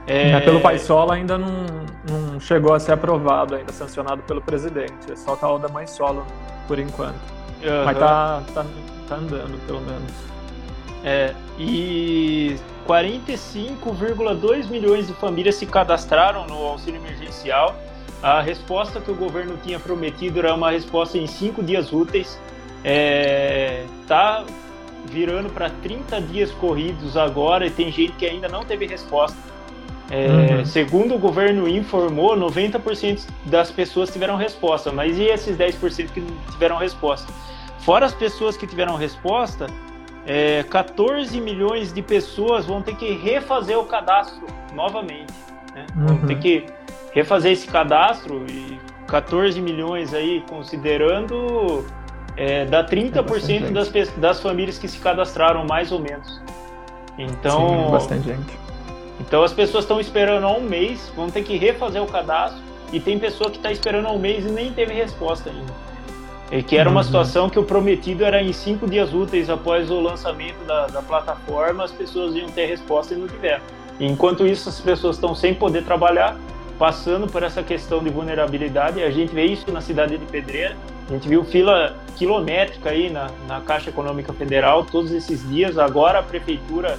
É... É, pelo Solo ainda não, não chegou a ser aprovado, ainda sancionado pelo presidente. É só tá o da Mãe Solo, por enquanto. Uhum. Mas tá, tá, tá andando, pelo menos. É, e 45,2 milhões de famílias se cadastraram no auxílio emergencial. A resposta que o governo tinha prometido era uma resposta em cinco dias úteis. É, tá virando para 30 dias corridos agora e tem gente que ainda não teve resposta. É, uhum. Segundo o governo informou, 90% das pessoas tiveram resposta, mas e esses 10% que não tiveram resposta? Fora as pessoas que tiveram resposta, é, 14 milhões de pessoas vão ter que refazer o cadastro novamente. Né? Uhum. Vão ter que refazer esse cadastro e 14 milhões aí, considerando, é, dá 30% é das, das famílias que se cadastraram, mais ou menos. Então, Sim, bastante gente. Então as pessoas estão esperando há um mês, vão ter que refazer o cadastro, e tem pessoa que está esperando há um mês e nem teve resposta ainda. E que era uma uhum. situação que o prometido era em cinco dias úteis após o lançamento da, da plataforma, as pessoas iam ter resposta e não tiveram. E enquanto isso, as pessoas estão sem poder trabalhar, passando por essa questão de vulnerabilidade. A gente vê isso na cidade de Pedreira, a gente viu fila quilométrica aí na, na Caixa Econômica Federal todos esses dias. Agora a prefeitura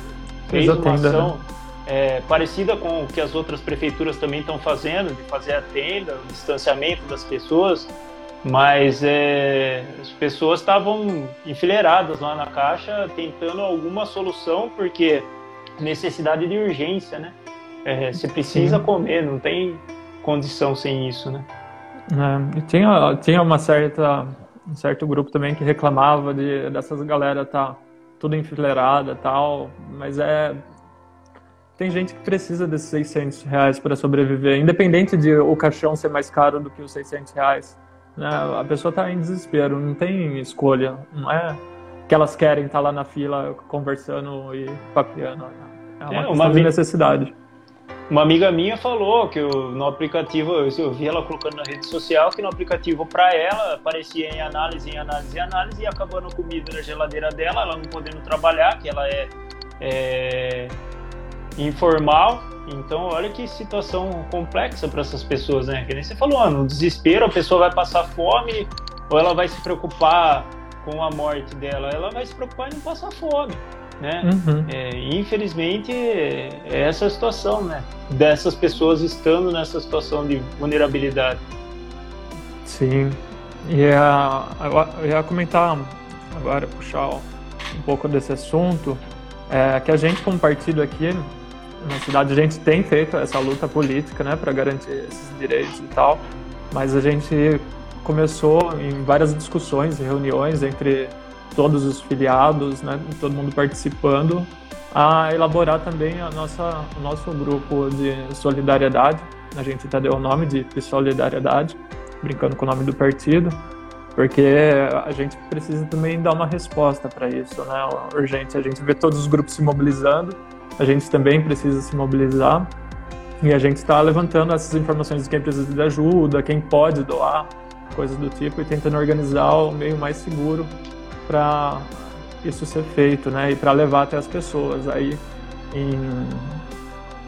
fez uma ação né? É, parecida com o que as outras prefeituras também estão fazendo, de fazer a tenda, o distanciamento das pessoas mas é, as pessoas estavam enfileiradas lá na caixa tentando alguma solução, porque necessidade de urgência, né? É, você precisa Sim. comer, não tem condição sem isso, né? É, e tinha, tinha uma certa, um certo grupo também que reclamava de, dessas galera tá tudo enfileirada tal, mas é tem gente que precisa desses 600 reais para sobreviver, independente de o caixão ser mais caro do que os 600 reais. Né? A pessoa está em desespero, não tem escolha. Não é que elas querem estar tá lá na fila conversando e papiando. É uma, é, uma de necessidade. Uma amiga minha falou que no aplicativo, eu vi ela colocando na rede social, que no aplicativo para ela aparecia em análise, em análise, em análise, e acabando comida na geladeira dela, ela não podendo trabalhar, que ela é, é informal. Então, olha que situação complexa para essas pessoas, né? Que nem você falou, no desespero a pessoa vai passar fome ou ela vai se preocupar com a morte dela, ela vai se preocupar em não passar fome, né? Uhum. É, infelizmente, é essa a situação, né? Dessas pessoas estando nessa situação de vulnerabilidade. Sim. E a, eu ia comentar agora, puxar um pouco desse assunto, é que a gente como partido aqui na cidade a gente tem feito essa luta política, né, para garantir esses direitos e tal, mas a gente começou em várias discussões reuniões entre todos os filiados, né, todo mundo participando, a elaborar também a nossa, o nosso grupo de solidariedade. A gente até deu o nome de solidariedade, brincando com o nome do partido, porque a gente precisa também dar uma resposta para isso, né? Urgente. A gente vê todos os grupos se mobilizando, a gente também precisa se mobilizar e a gente está levantando essas informações de quem precisa de ajuda, quem pode doar, coisas do tipo, e tentando organizar o meio mais seguro para isso ser feito, né? E para levar até as pessoas aí em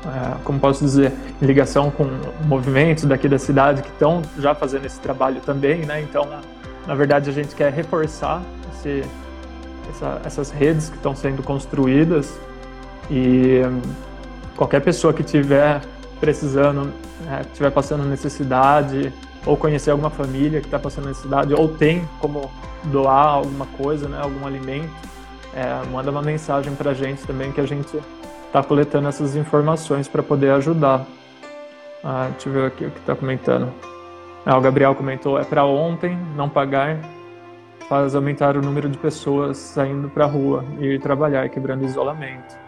é, como posso dizer, em ligação com movimentos daqui da cidade que estão já fazendo esse trabalho também, né? Então, na verdade, a gente quer reforçar esse, essa, essas redes que estão sendo construídas e qualquer pessoa que tiver precisando, né, estiver passando necessidade ou conhecer alguma família que está passando necessidade ou tem como doar alguma coisa, né, algum alimento, é, manda uma mensagem para a gente também que a gente está coletando essas informações para poder ajudar. Ah, deixa eu ver aqui o que está comentando. Ah, o Gabriel comentou, é para ontem, não pagar faz aumentar o número de pessoas saindo para a rua e ir trabalhar, quebrando isolamento.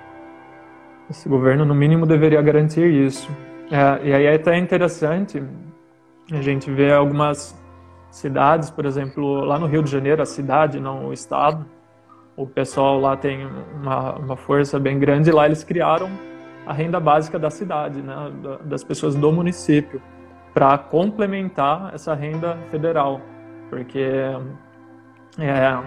Esse governo, no mínimo, deveria garantir isso. É, e aí é até interessante a gente ver algumas cidades, por exemplo, lá no Rio de Janeiro, a cidade, não o estado, o pessoal lá tem uma, uma força bem grande, lá eles criaram a renda básica da cidade, né, das pessoas do município, para complementar essa renda federal, porque é,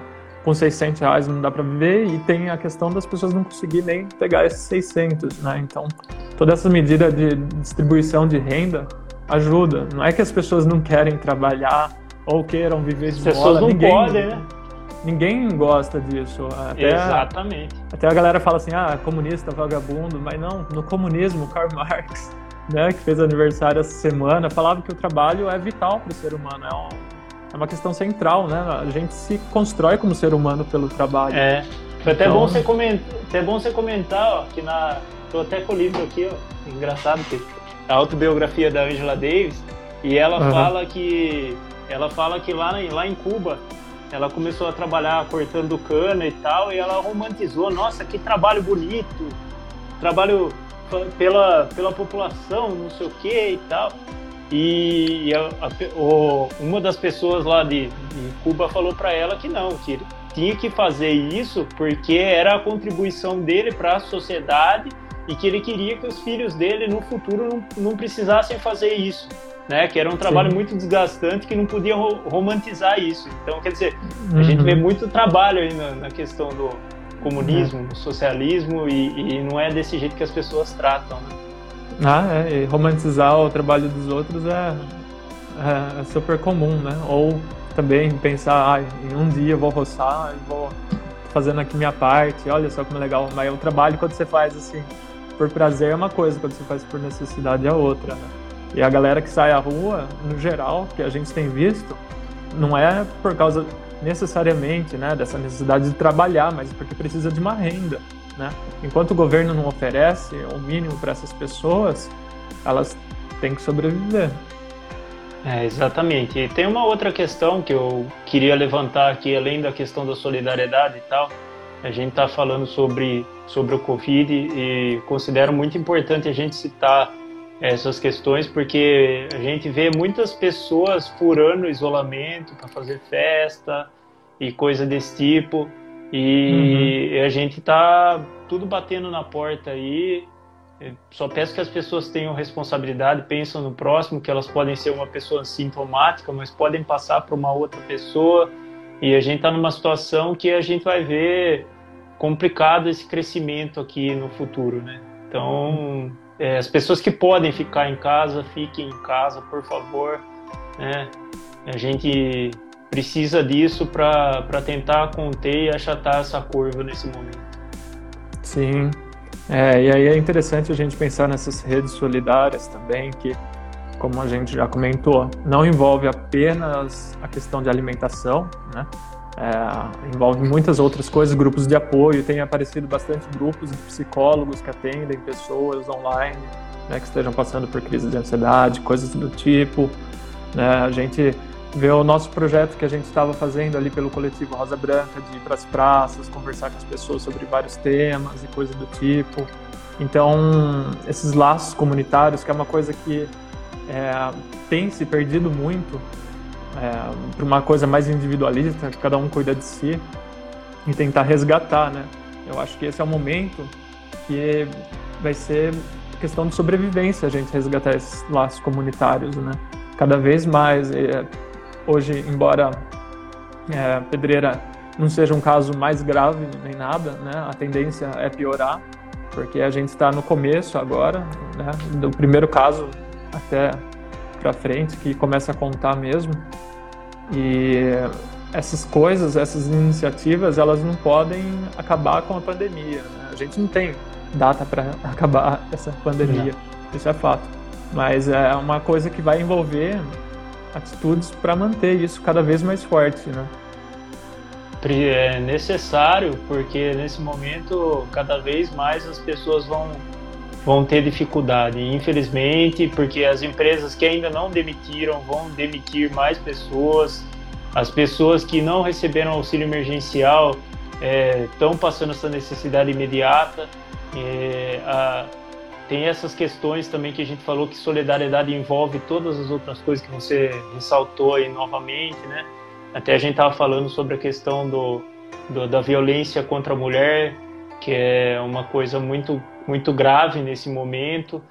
com 600 reais não dá para viver e tem a questão das pessoas não conseguir nem pegar esses 600, né? Então, toda essa medida de distribuição de renda ajuda. Não é que as pessoas não querem trabalhar ou queiram viver de As pessoas não ninguém, podem, né? Ninguém gosta disso. Até Exatamente. A, até a galera fala assim, ah, comunista, vagabundo, mas não, no comunismo, Karl Marx, né, que fez aniversário essa semana, falava que o trabalho é vital para o ser humano, é, um, uma questão central, né? A gente se constrói como ser humano pelo trabalho. É. Foi até, então... bom você comentar, até bom você comentar, ó, que na. Tô até com o livro aqui, ó. Engraçado, que a autobiografia da Angela Davis, e ela uhum. fala que. Ela fala que lá, lá em Cuba ela começou a trabalhar cortando cana e tal, e ela romantizou, nossa, que trabalho bonito, trabalho pela, pela população, não sei o que e tal. E a, a, o, uma das pessoas lá de, de Cuba falou para ela que não, que tinha que fazer isso porque era a contribuição dele para a sociedade e que ele queria que os filhos dele no futuro não, não precisassem fazer isso né? Que era um trabalho Sim. muito desgastante que não podia romantizar isso. Então, quer dizer, a gente vê uhum. muito trabalho aí na, na questão do comunismo, uhum. do socialismo e, e, não é desse jeito que as pessoas tratam, né? Ah, é, romantizar o trabalho dos outros é, é, é super comum, né? Ou também pensar, ah, um dia eu vou roçar, e vou fazendo aqui minha parte, olha só como é legal. Mas o trabalho quando você faz assim por prazer é uma coisa, quando você faz por necessidade é outra, né? E a galera que sai à rua, no geral, que a gente tem visto, não é por causa necessariamente né, dessa necessidade de trabalhar, mas porque precisa de uma renda. Né? Enquanto o governo não oferece o mínimo para essas pessoas, elas têm que sobreviver. É, exatamente. E tem uma outra questão que eu queria levantar aqui, além da questão da solidariedade e tal. A gente está falando sobre, sobre o Covid e considero muito importante a gente citar essas questões, porque a gente vê muitas pessoas furando isolamento para fazer festa e coisa desse tipo, e uhum. a gente tá tudo batendo na porta aí. só peço que as pessoas tenham responsabilidade, pensam no próximo, que elas podem ser uma pessoa sintomática, mas podem passar para uma outra pessoa. E a gente está numa situação que a gente vai ver complicado esse crescimento aqui no futuro, né? Então, é, as pessoas que podem ficar em casa, fiquem em casa, por favor. Né? A gente precisa disso para tentar conter e achatar essa curva nesse momento. Sim, é, e aí é interessante a gente pensar nessas redes solidárias também, que, como a gente já comentou, não envolve apenas a questão de alimentação, né? É, envolve muitas outras coisas, grupos de apoio, tem aparecido bastante grupos de psicólogos que atendem pessoas online, né, que estejam passando por crise de ansiedade, coisas do tipo. Né? A gente vê o nosso projeto que a gente estava fazendo ali pelo coletivo Rosa Branca, de ir para as praças, conversar com as pessoas sobre vários temas e coisas do tipo. Então, esses laços comunitários, que é uma coisa que é, tem se perdido muito, é, para uma coisa mais individualista, que cada um cuida de si, e tentar resgatar, né? Eu acho que esse é o momento que vai ser questão de sobrevivência a gente resgatar esses laços comunitários, né? Cada vez mais, é, hoje, embora é, Pedreira não seja um caso mais grave nem nada, né? A tendência é piorar, porque a gente está no começo agora, né? Do primeiro caso até para frente que começa a contar mesmo. E essas coisas, essas iniciativas, elas não podem acabar com a pandemia. Né? A gente não tem data para acabar essa pandemia, não. isso é fato. Mas é uma coisa que vai envolver atitudes para manter isso cada vez mais forte, né? É necessário porque nesse momento cada vez mais as pessoas vão vão ter dificuldade, infelizmente, porque as empresas que ainda não demitiram vão demitir mais pessoas. As pessoas que não receberam auxílio emergencial estão é, passando essa necessidade imediata. É, a, tem essas questões também que a gente falou que solidariedade envolve todas as outras coisas que você ressaltou aí novamente, né? Até a gente estava falando sobre a questão do, do, da violência contra a mulher, que é uma coisa muito muito grave nesse momento.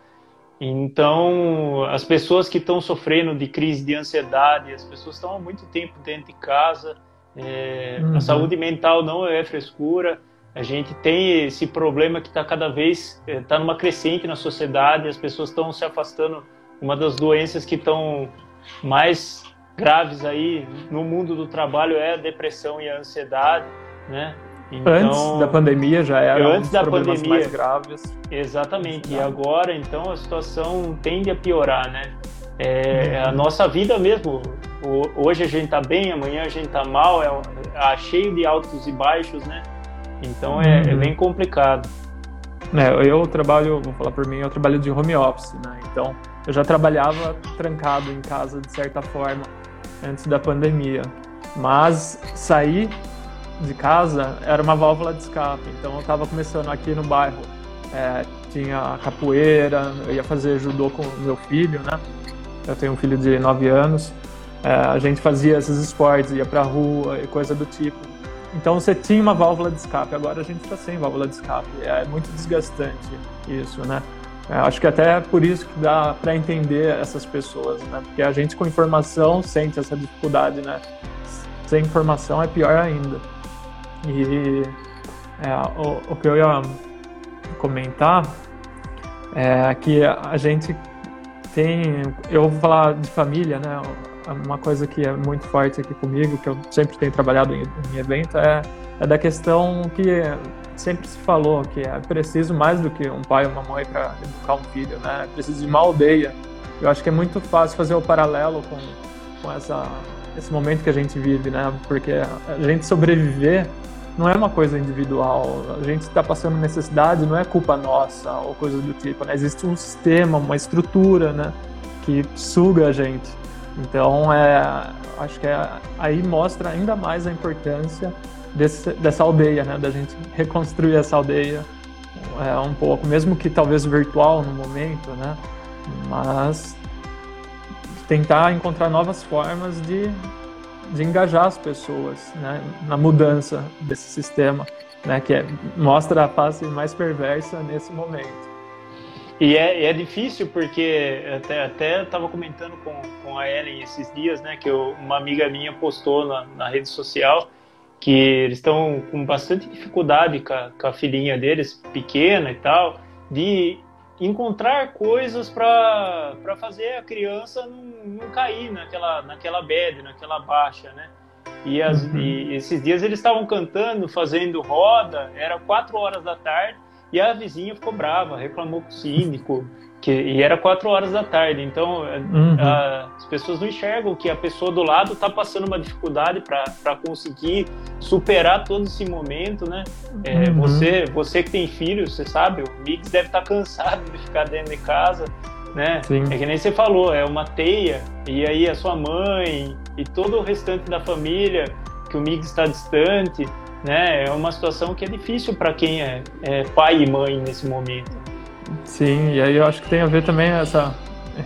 Então, as pessoas que estão sofrendo de crise de ansiedade, as pessoas estão há muito tempo dentro de casa, é, uhum. a saúde mental não é frescura. A gente tem esse problema que está cada vez está é, numa crescente na sociedade. As pessoas estão se afastando. Uma das doenças que estão mais graves aí no mundo do trabalho é a depressão e a ansiedade, né? Então, antes da pandemia já era antes da problemas pandemia, mais graves. Exatamente. E agora, então, a situação tende a piorar, né? É, uhum. A nossa vida mesmo. Hoje a gente está bem, amanhã a gente está mal, é, é, cheio de altos e baixos, né? Então é, é uhum. é bem complicado. É, eu trabalho, vou falar por mim, eu trabalho de home office, né? Então eu já trabalhava trancado em casa de certa forma antes da pandemia. Mas sair de casa era uma válvula de escape. Então eu estava começando aqui no bairro, é, tinha capoeira, eu ia fazer judô com meu filho, né? Eu tenho um filho de 9 anos. É, a gente fazia esses esportes, ia pra rua e coisa do tipo. Então você tinha uma válvula de escape, agora a gente está sem válvula de escape. É muito desgastante isso, né? É, acho que até é por isso que dá para entender essas pessoas, né? Porque a gente com informação sente essa dificuldade, né? Sem informação é pior ainda. E é, o, o, que eu ia comentar é que a gente tem. Eu vou falar de família, né? Uma coisa que é muito forte aqui comigo, que eu sempre tenho trabalhado em, em evento, é, é da questão que sempre se falou que é preciso mais do que um pai ou uma mãe para educar um filho, né? É preciso de uma aldeia. Eu acho que é muito fácil fazer o paralelo com, com essa, esse momento que a gente vive, né? Porque a gente sobreviver não é uma coisa individual. A gente está passando necessidade, não é culpa nossa ou coisa do tipo. Né? Existe um sistema, uma estrutura, né, que suga a gente. Então, é, acho que é, aí mostra ainda mais a importância desse, dessa aldeia, né, da gente reconstruir essa aldeia é, um pouco, mesmo que talvez virtual no momento, né, mas tentar encontrar novas formas de de engajar as pessoas né, na mudança desse sistema, né, que é, mostra a face mais perversa nesse momento. E é, é difícil porque até estava comentando com, com a Ellen esses dias, né, que eu, uma amiga minha postou na, na rede social que eles estão com bastante dificuldade com a, com a filhinha deles, pequena e tal, de encontrar coisas para fazer a criança não, não, cair naquela, naquela bad, naquela baixa, né? E, as, uhum. e esses dias eles estavam cantando, fazendo roda, era quatro horas da tarde, e a vizinha ficou brava, reclamou com o síndico, que, e era quatro horas da tarde. Então, uhum. a, as pessoas não enxergam que a pessoa do lado está passando uma dificuldade para conseguir superar todo esse momento, né? É, uhum. você, você que tem filhos, você sabe, o Mix deve estar tá cansado de ficar dentro de casa, né? Sim. É que nem você falou, é uma teia, e aí a sua mãe e todo o restante da família, que o Mix está distante, né? É uma situação que é difícil para quem é, é pai e mãe nesse momento. Sim, e aí eu acho que tem a ver também essa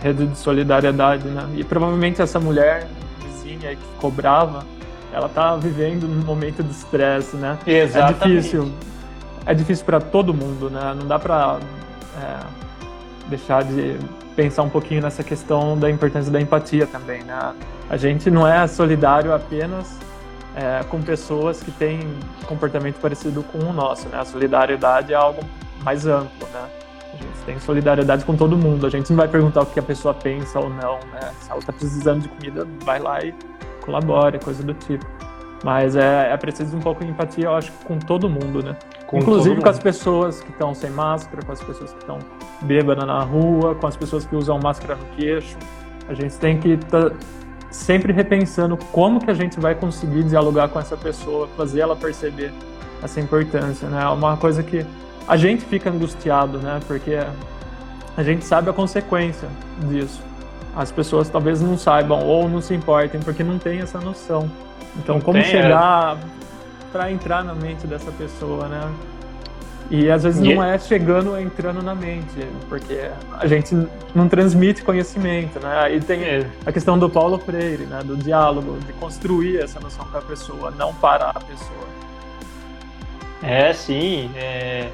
rede de solidariedade, né? E provavelmente essa mulher vizinha que ficou brava, ela tá vivendo um momento de estresse, né? Exatamente. É difícil. É difícil para todo mundo, né? Não dá para é, deixar de pensar um pouquinho nessa questão da importância da empatia também, né? A gente não é solidário apenas é, com pessoas que têm comportamento parecido com o nosso, né? A solidariedade é algo mais amplo, né? A gente tem solidariedade com todo mundo. A gente não vai perguntar o que a pessoa pensa ou não, né? Se ela está precisando de comida, vai lá e colabore, coisa do tipo. Mas é, é preciso um pouco de empatia, eu acho, com todo mundo, né? Com Inclusive com as pessoas que estão sem máscara, com as pessoas que estão bêbadas na rua, com as pessoas que usam máscara no queixo. A gente tem que sempre repensando como que a gente vai conseguir dialogar com essa pessoa, fazer ela perceber essa importância, né? É uma coisa que a gente fica angustiado, né? Porque a gente sabe a consequência disso. As pessoas talvez não saibam ou não se importem porque não tem essa noção. Então, não como tem, é. chegar é... para entrar na mente dessa pessoa, né? E às vezes não é chegando, entrando na mente, porque a gente não transmite conhecimento, né? Aí tem é. a questão do Paulo Freire, né? Do diálogo, de construir essa noção com a pessoa, não para a pessoa. É, sim. É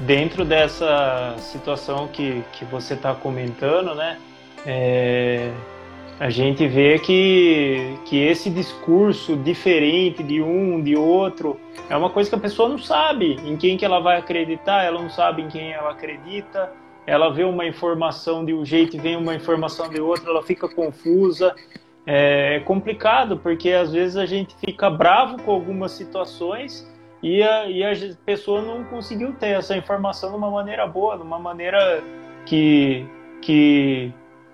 dentro dessa situação que, que você está comentando, né, é, a gente vê que, que esse discurso diferente de um, de outro, é uma coisa que a pessoa não sabe em quem que ela vai acreditar, ela não sabe em quem ela acredita, ela vê uma informação de um jeito e vem uma informação de outro, ela fica confusa. É, é complicado, porque às vezes a gente fica bravo com algumas situações e a, e a pessoa não conseguiu ter essa informação de uma maneira boa, de uma maneira que, que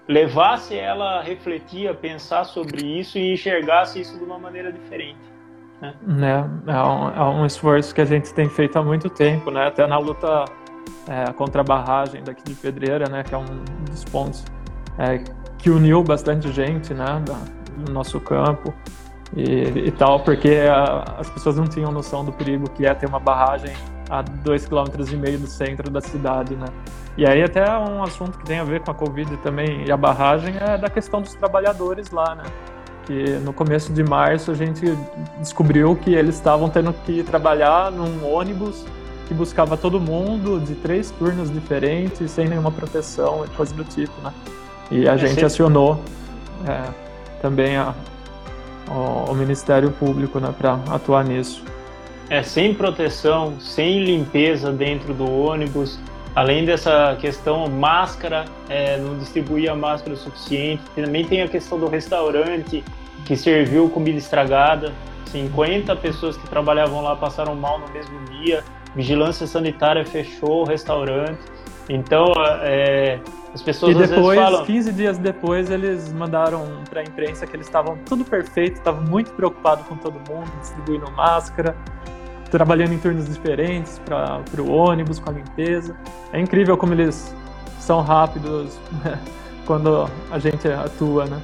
levasse ela a refletir, a pensar sobre isso e enxergasse isso de uma maneira diferente. Né? É, é, um, é um esforço que a gente tem feito há muito tempo, né? até na luta é, contra a barragem daqui de Pedreira, né? que é um dos pontos é, que uniu bastante gente né? Nosso campo e, e tal, porque a, as pessoas não tinham noção do perigo que é ter uma barragem a dois quilômetros e meio do centro da cidade, né? E aí até um assunto que tem a ver com a Covid também e a barragem é da questão dos trabalhadores lá, né? Que no começo de março a gente descobriu que eles estavam tendo que trabalhar num ônibus que buscava todo mundo de três turnos diferentes, sem nenhuma proteção e coisa do tipo, né? E a é gente acionou é, também a, o, o Ministério Público né, para atuar nisso. É, sem proteção, sem limpeza dentro do ônibus, além dessa questão máscara, é, não distribuía máscara o suficiente, também tem a questão do restaurante que serviu comida estragada, 50 pessoas que trabalhavam lá passaram mal no mesmo dia, vigilância sanitária fechou o restaurante, então é, as pessoas e depois, falam... 15 dias depois, eles mandaram para a imprensa que eles estavam tudo perfeito, estavam muito preocupados com todo mundo, distribuindo máscara, trabalhando em turnos diferentes para o ônibus, com a limpeza. É incrível como eles são rápidos quando a gente atua, né?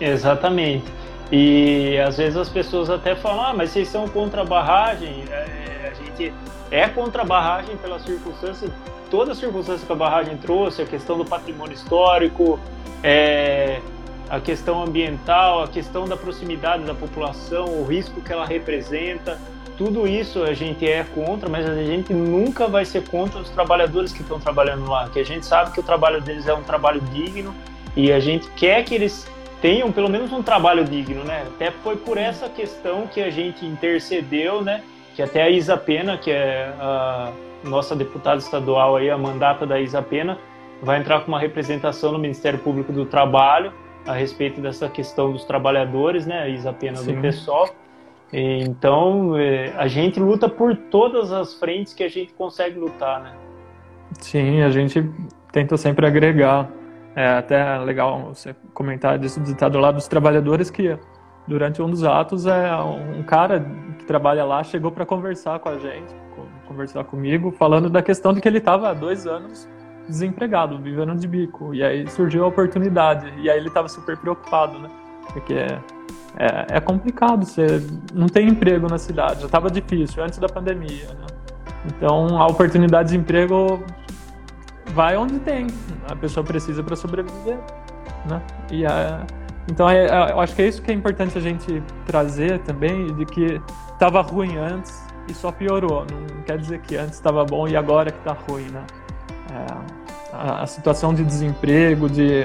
Exatamente. E às vezes as pessoas até falam, ah, mas vocês são contra a barragem. É, a gente é contra a barragem pelas circunstâncias toda a circunstância que a barragem trouxe, a questão do patrimônio histórico, é, a questão ambiental, a questão da proximidade da população, o risco que ela representa, tudo isso a gente é contra, mas a gente nunca vai ser contra os trabalhadores que estão trabalhando lá, que a gente sabe que o trabalho deles é um trabalho digno e a gente quer que eles tenham pelo menos um trabalho digno, né? Até foi por essa questão que a gente intercedeu, né? Que até a Isa Pena, que é a nossa deputada estadual aí, a mandata da Isa Pena, vai entrar com uma representação no Ministério Público do Trabalho a respeito dessa questão dos trabalhadores, né? A Isa apenas Sim. do pessoal. Então, é, a gente luta por todas as frentes que a gente consegue lutar, né? Sim, a gente tenta sempre agregar. É até legal você comentar desse ditado lá dos trabalhadores que durante um dos atos é um cara que trabalha lá chegou para conversar com a gente, conversar comigo, falando da questão de que ele estava há dois anos desempregado, vivendo de bico. E aí surgiu a oportunidade. E aí ele estava super preocupado, né? Porque é, é, complicado, você não tem emprego na cidade, já estava difícil antes da pandemia, né? Então a oportunidade de emprego vai onde tem, a pessoa precisa para sobreviver, né? E a, então é, é, eu acho que é isso que é importante a gente trazer também, de que estava ruim antes e só piorou. Não quer dizer que antes estava bom e agora que está ruim, né? É, a, a, situação de desemprego, de,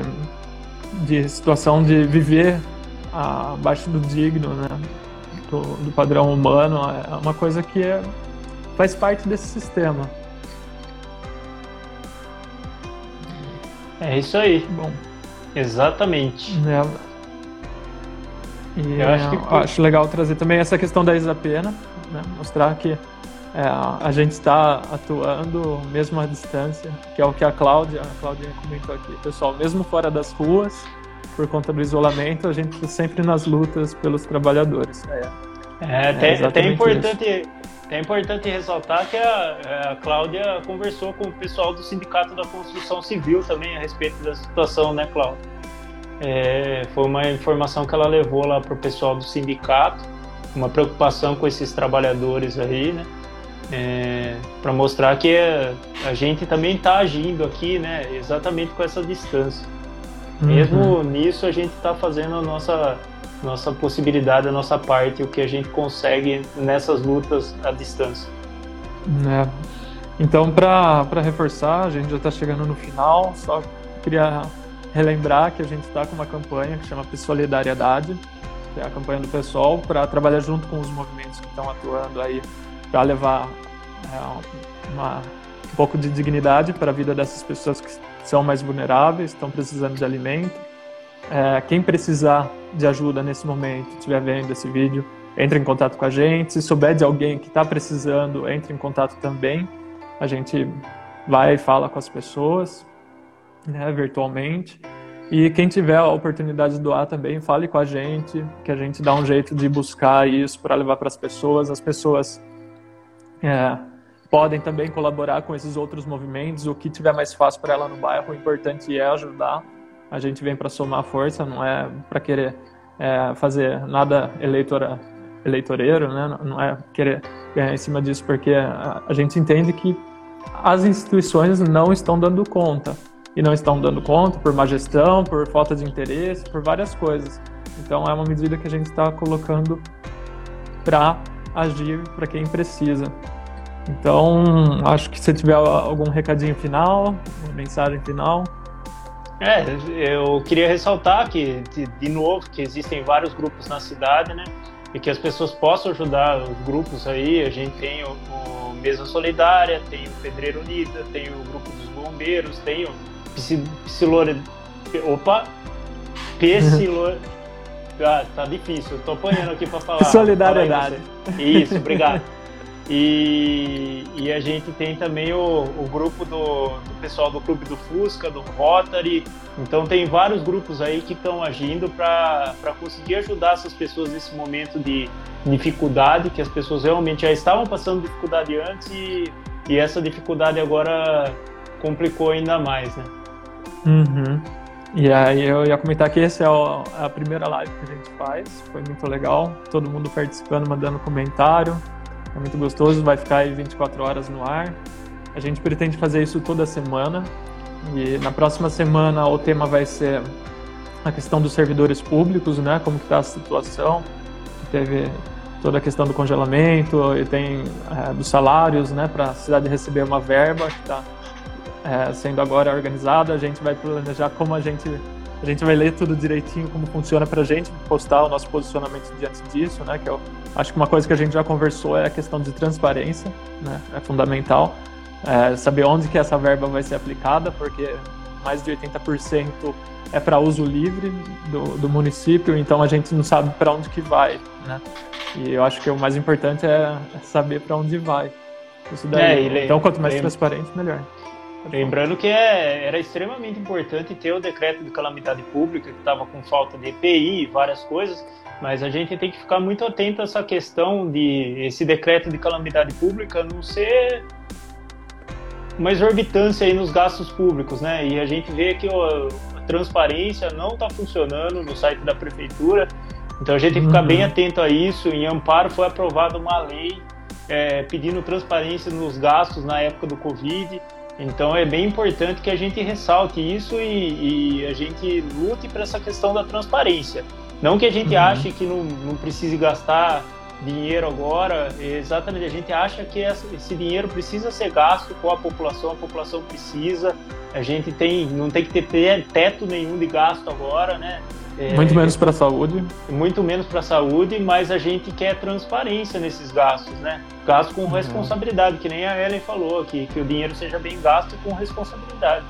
de situação de viver abaixo do digno, né? Do, do padrão humano, é uma coisa que é, faz parte desse sistema. É isso aí. Bom. Exatamente. É. E eu acho, que... acho legal trazer também essa questão da Isa Pena, né? mostrar que é, a gente está atuando mesmo à distância, que é o que a Cláudia, a Cláudia comentou aqui. Pessoal, mesmo fora das ruas, por conta do isolamento, a gente está sempre nas lutas pelos trabalhadores. É, é até, é até importante, é importante ressaltar que a, a Cláudia conversou com o pessoal do Sindicato da Construção Civil também a respeito da situação, né, Cláudia? É, foi uma informação que ela levou lá para o pessoal do sindicato, uma preocupação com esses trabalhadores aí, né? É, para mostrar que a, a gente também está agindo aqui, né? Exatamente com essa distância. Uhum. Mesmo nisso, a gente está fazendo a nossa, nossa possibilidade, a nossa parte, o que a gente consegue nessas lutas à distância. É. Então, para reforçar, a gente já está chegando no final, só queria relembrar que a gente está com uma campanha que chama Solidariedade, que é a campanha do pessoal, para trabalhar junto com os movimentos que estão atuando aí, para levar é, uma, um pouco de dignidade para a vida dessas pessoas que são mais vulneráveis, estão precisando de alimento. É, quem precisar de ajuda nesse momento, estiver vendo esse vídeo, entre em contato com a gente. Se souber de alguém que está precisando, entre em contato também. A gente vai e fala com as pessoas, né, virtualmente. E quem tiver a oportunidade de doar também, fale com a gente, que a gente dá um jeito de buscar isso para levar para as pessoas. As pessoas é, podem também colaborar com esses outros movimentos. O que tiver mais fácil para ela no bairro, o importante é ajudar. A gente vem para somar força, não é para querer é, fazer nada eleitora, eleitoreiro, né? não é querer ganhar em cima disso, porque a, a gente entende que as instituições não estão dando conta. E não estão dando conta por má gestão, por falta de interesse, por várias coisas. Então é uma medida que a gente está colocando para agir para quem precisa. Então, acho que se tiver algum recadinho final, uma mensagem final. É, eu queria ressaltar que, de novo, que existem vários grupos na cidade, né? E que as pessoas possam ajudar os grupos aí. A gente tem o, o Mesa Solidária, tem o Pedreiro Unida, tem o Grupo dos Bombeiros, tem o Psilore... Opa! Psilore... Ah, tá difícil, eu tô apanhando aqui para falar. Solidariedade. Isso, obrigado. E, e a gente tem também o, o grupo do, do, pessoal do Clube do Fusca, do Rotary. Então tem vários grupos aí que estão agindo para conseguir ajudar essas pessoas nesse momento de dificuldade, que as pessoas realmente já estavam passando dificuldade antes e, e essa dificuldade agora complicou ainda mais, né? Uhum. E aí eu ia comentar que essa é a primeira live que a gente faz, foi muito legal, todo mundo participando, mandando comentário, é muito gostoso, vai ficar aí 24 horas no ar. A gente pretende fazer isso toda semana. E na próxima semana o tema vai ser a questão dos servidores públicos, né? Como está a situação. Teve toda a questão do congelamento e tem é, dos salários, né? Para a cidade receber uma verba que está é, sendo agora organizada. A gente vai planejar como a gente a gente vai ler tudo direitinho como funciona para a gente postar o nosso posicionamento diante disso, né? Que eu acho que uma coisa que a gente já conversou é a questão de transparência, né? É fundamental é, saber onde que essa verba vai ser aplicada, porque mais de 80% é para uso livre do, do, município, então a gente não sabe para onde que vai, né? E eu acho que o mais importante é, é saber para onde vai. Isso daí. É, então, quanto mais transparente, melhor. Lembrando que é, era extremamente importante ter o decreto de calamidade pública, que estava com falta de EPI e várias coisas, mas a gente tem que ficar muito atento a essa questão de esse decreto de calamidade pública não ser uma exorbitância aí nos gastos públicos, né? E a gente vê que a transparência não está funcionando no site da prefeitura, então a gente tem que ficar uhum. bem atento a isso. Em Amparo foi aprovada uma lei é, pedindo transparência nos gastos na época do Covid. Então é bem importante que a gente ressalte isso e, e a gente lute para essa questão da transparência. Não que a gente uhum. ache que não, não precise gastar dinheiro agora, exatamente, a gente acha que esse dinheiro precisa ser gasto com a população, a população precisa, a gente tem, não tem que ter teto nenhum de gasto agora, né? É, muito menos para a saúde. Muito menos para a saúde, mas a gente quer transparência nesses gastos, né? Gasto com uhum. responsabilidade, que nem a Ellen falou aqui, que o dinheiro seja bem gasto com responsabilidade.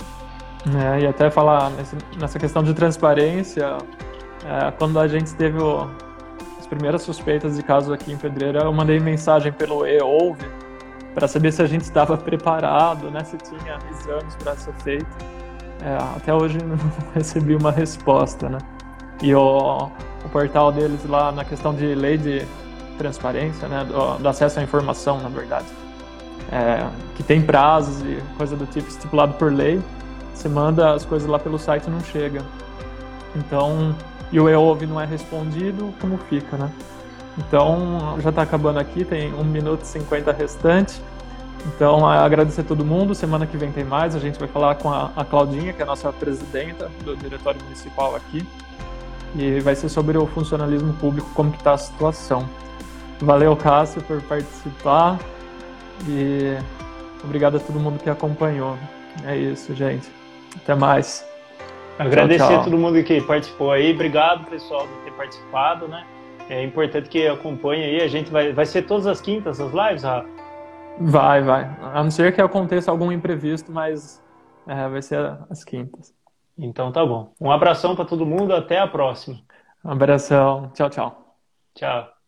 É, e até falar nessa questão de transparência, é, quando a gente teve o, as primeiras suspeitas de casos aqui em Pedreira, eu mandei mensagem pelo e-ouve para saber se a gente estava preparado, né, se tinha exames para ser feito. É, até hoje não recebi uma resposta, né? E o, o portal deles lá na questão de lei de transparência, né, do, do acesso à informação, na verdade, é, que tem prazos e coisa do tipo estipulado por lei, você manda as coisas lá pelo site e não chega. Então, e o EOV não é respondido, como fica, né? Então, já está acabando aqui, tem 1 minuto e 50 restante. Então, agradecer a todo mundo. Semana que vem tem mais. A gente vai falar com a, a Claudinha, que é a nossa presidenta do Diretório Municipal aqui e vai ser sobre o funcionalismo público, como que está a situação. Valeu, Cássio, por participar e obrigado a todo mundo que acompanhou. É isso, gente. Até mais. Agradecer tchau, tchau. a todo mundo que participou aí. Obrigado, pessoal, por ter participado, né? É importante que acompanhe aí. A gente vai, vai ser todas as quintas as lives, Rafa? Vai, vai. A não ser que aconteça algum imprevisto, mas é, vai ser as quintas. Então tá bom. Um abração para todo mundo, até a próxima. Um abração. Tchau, tchau. Tchau.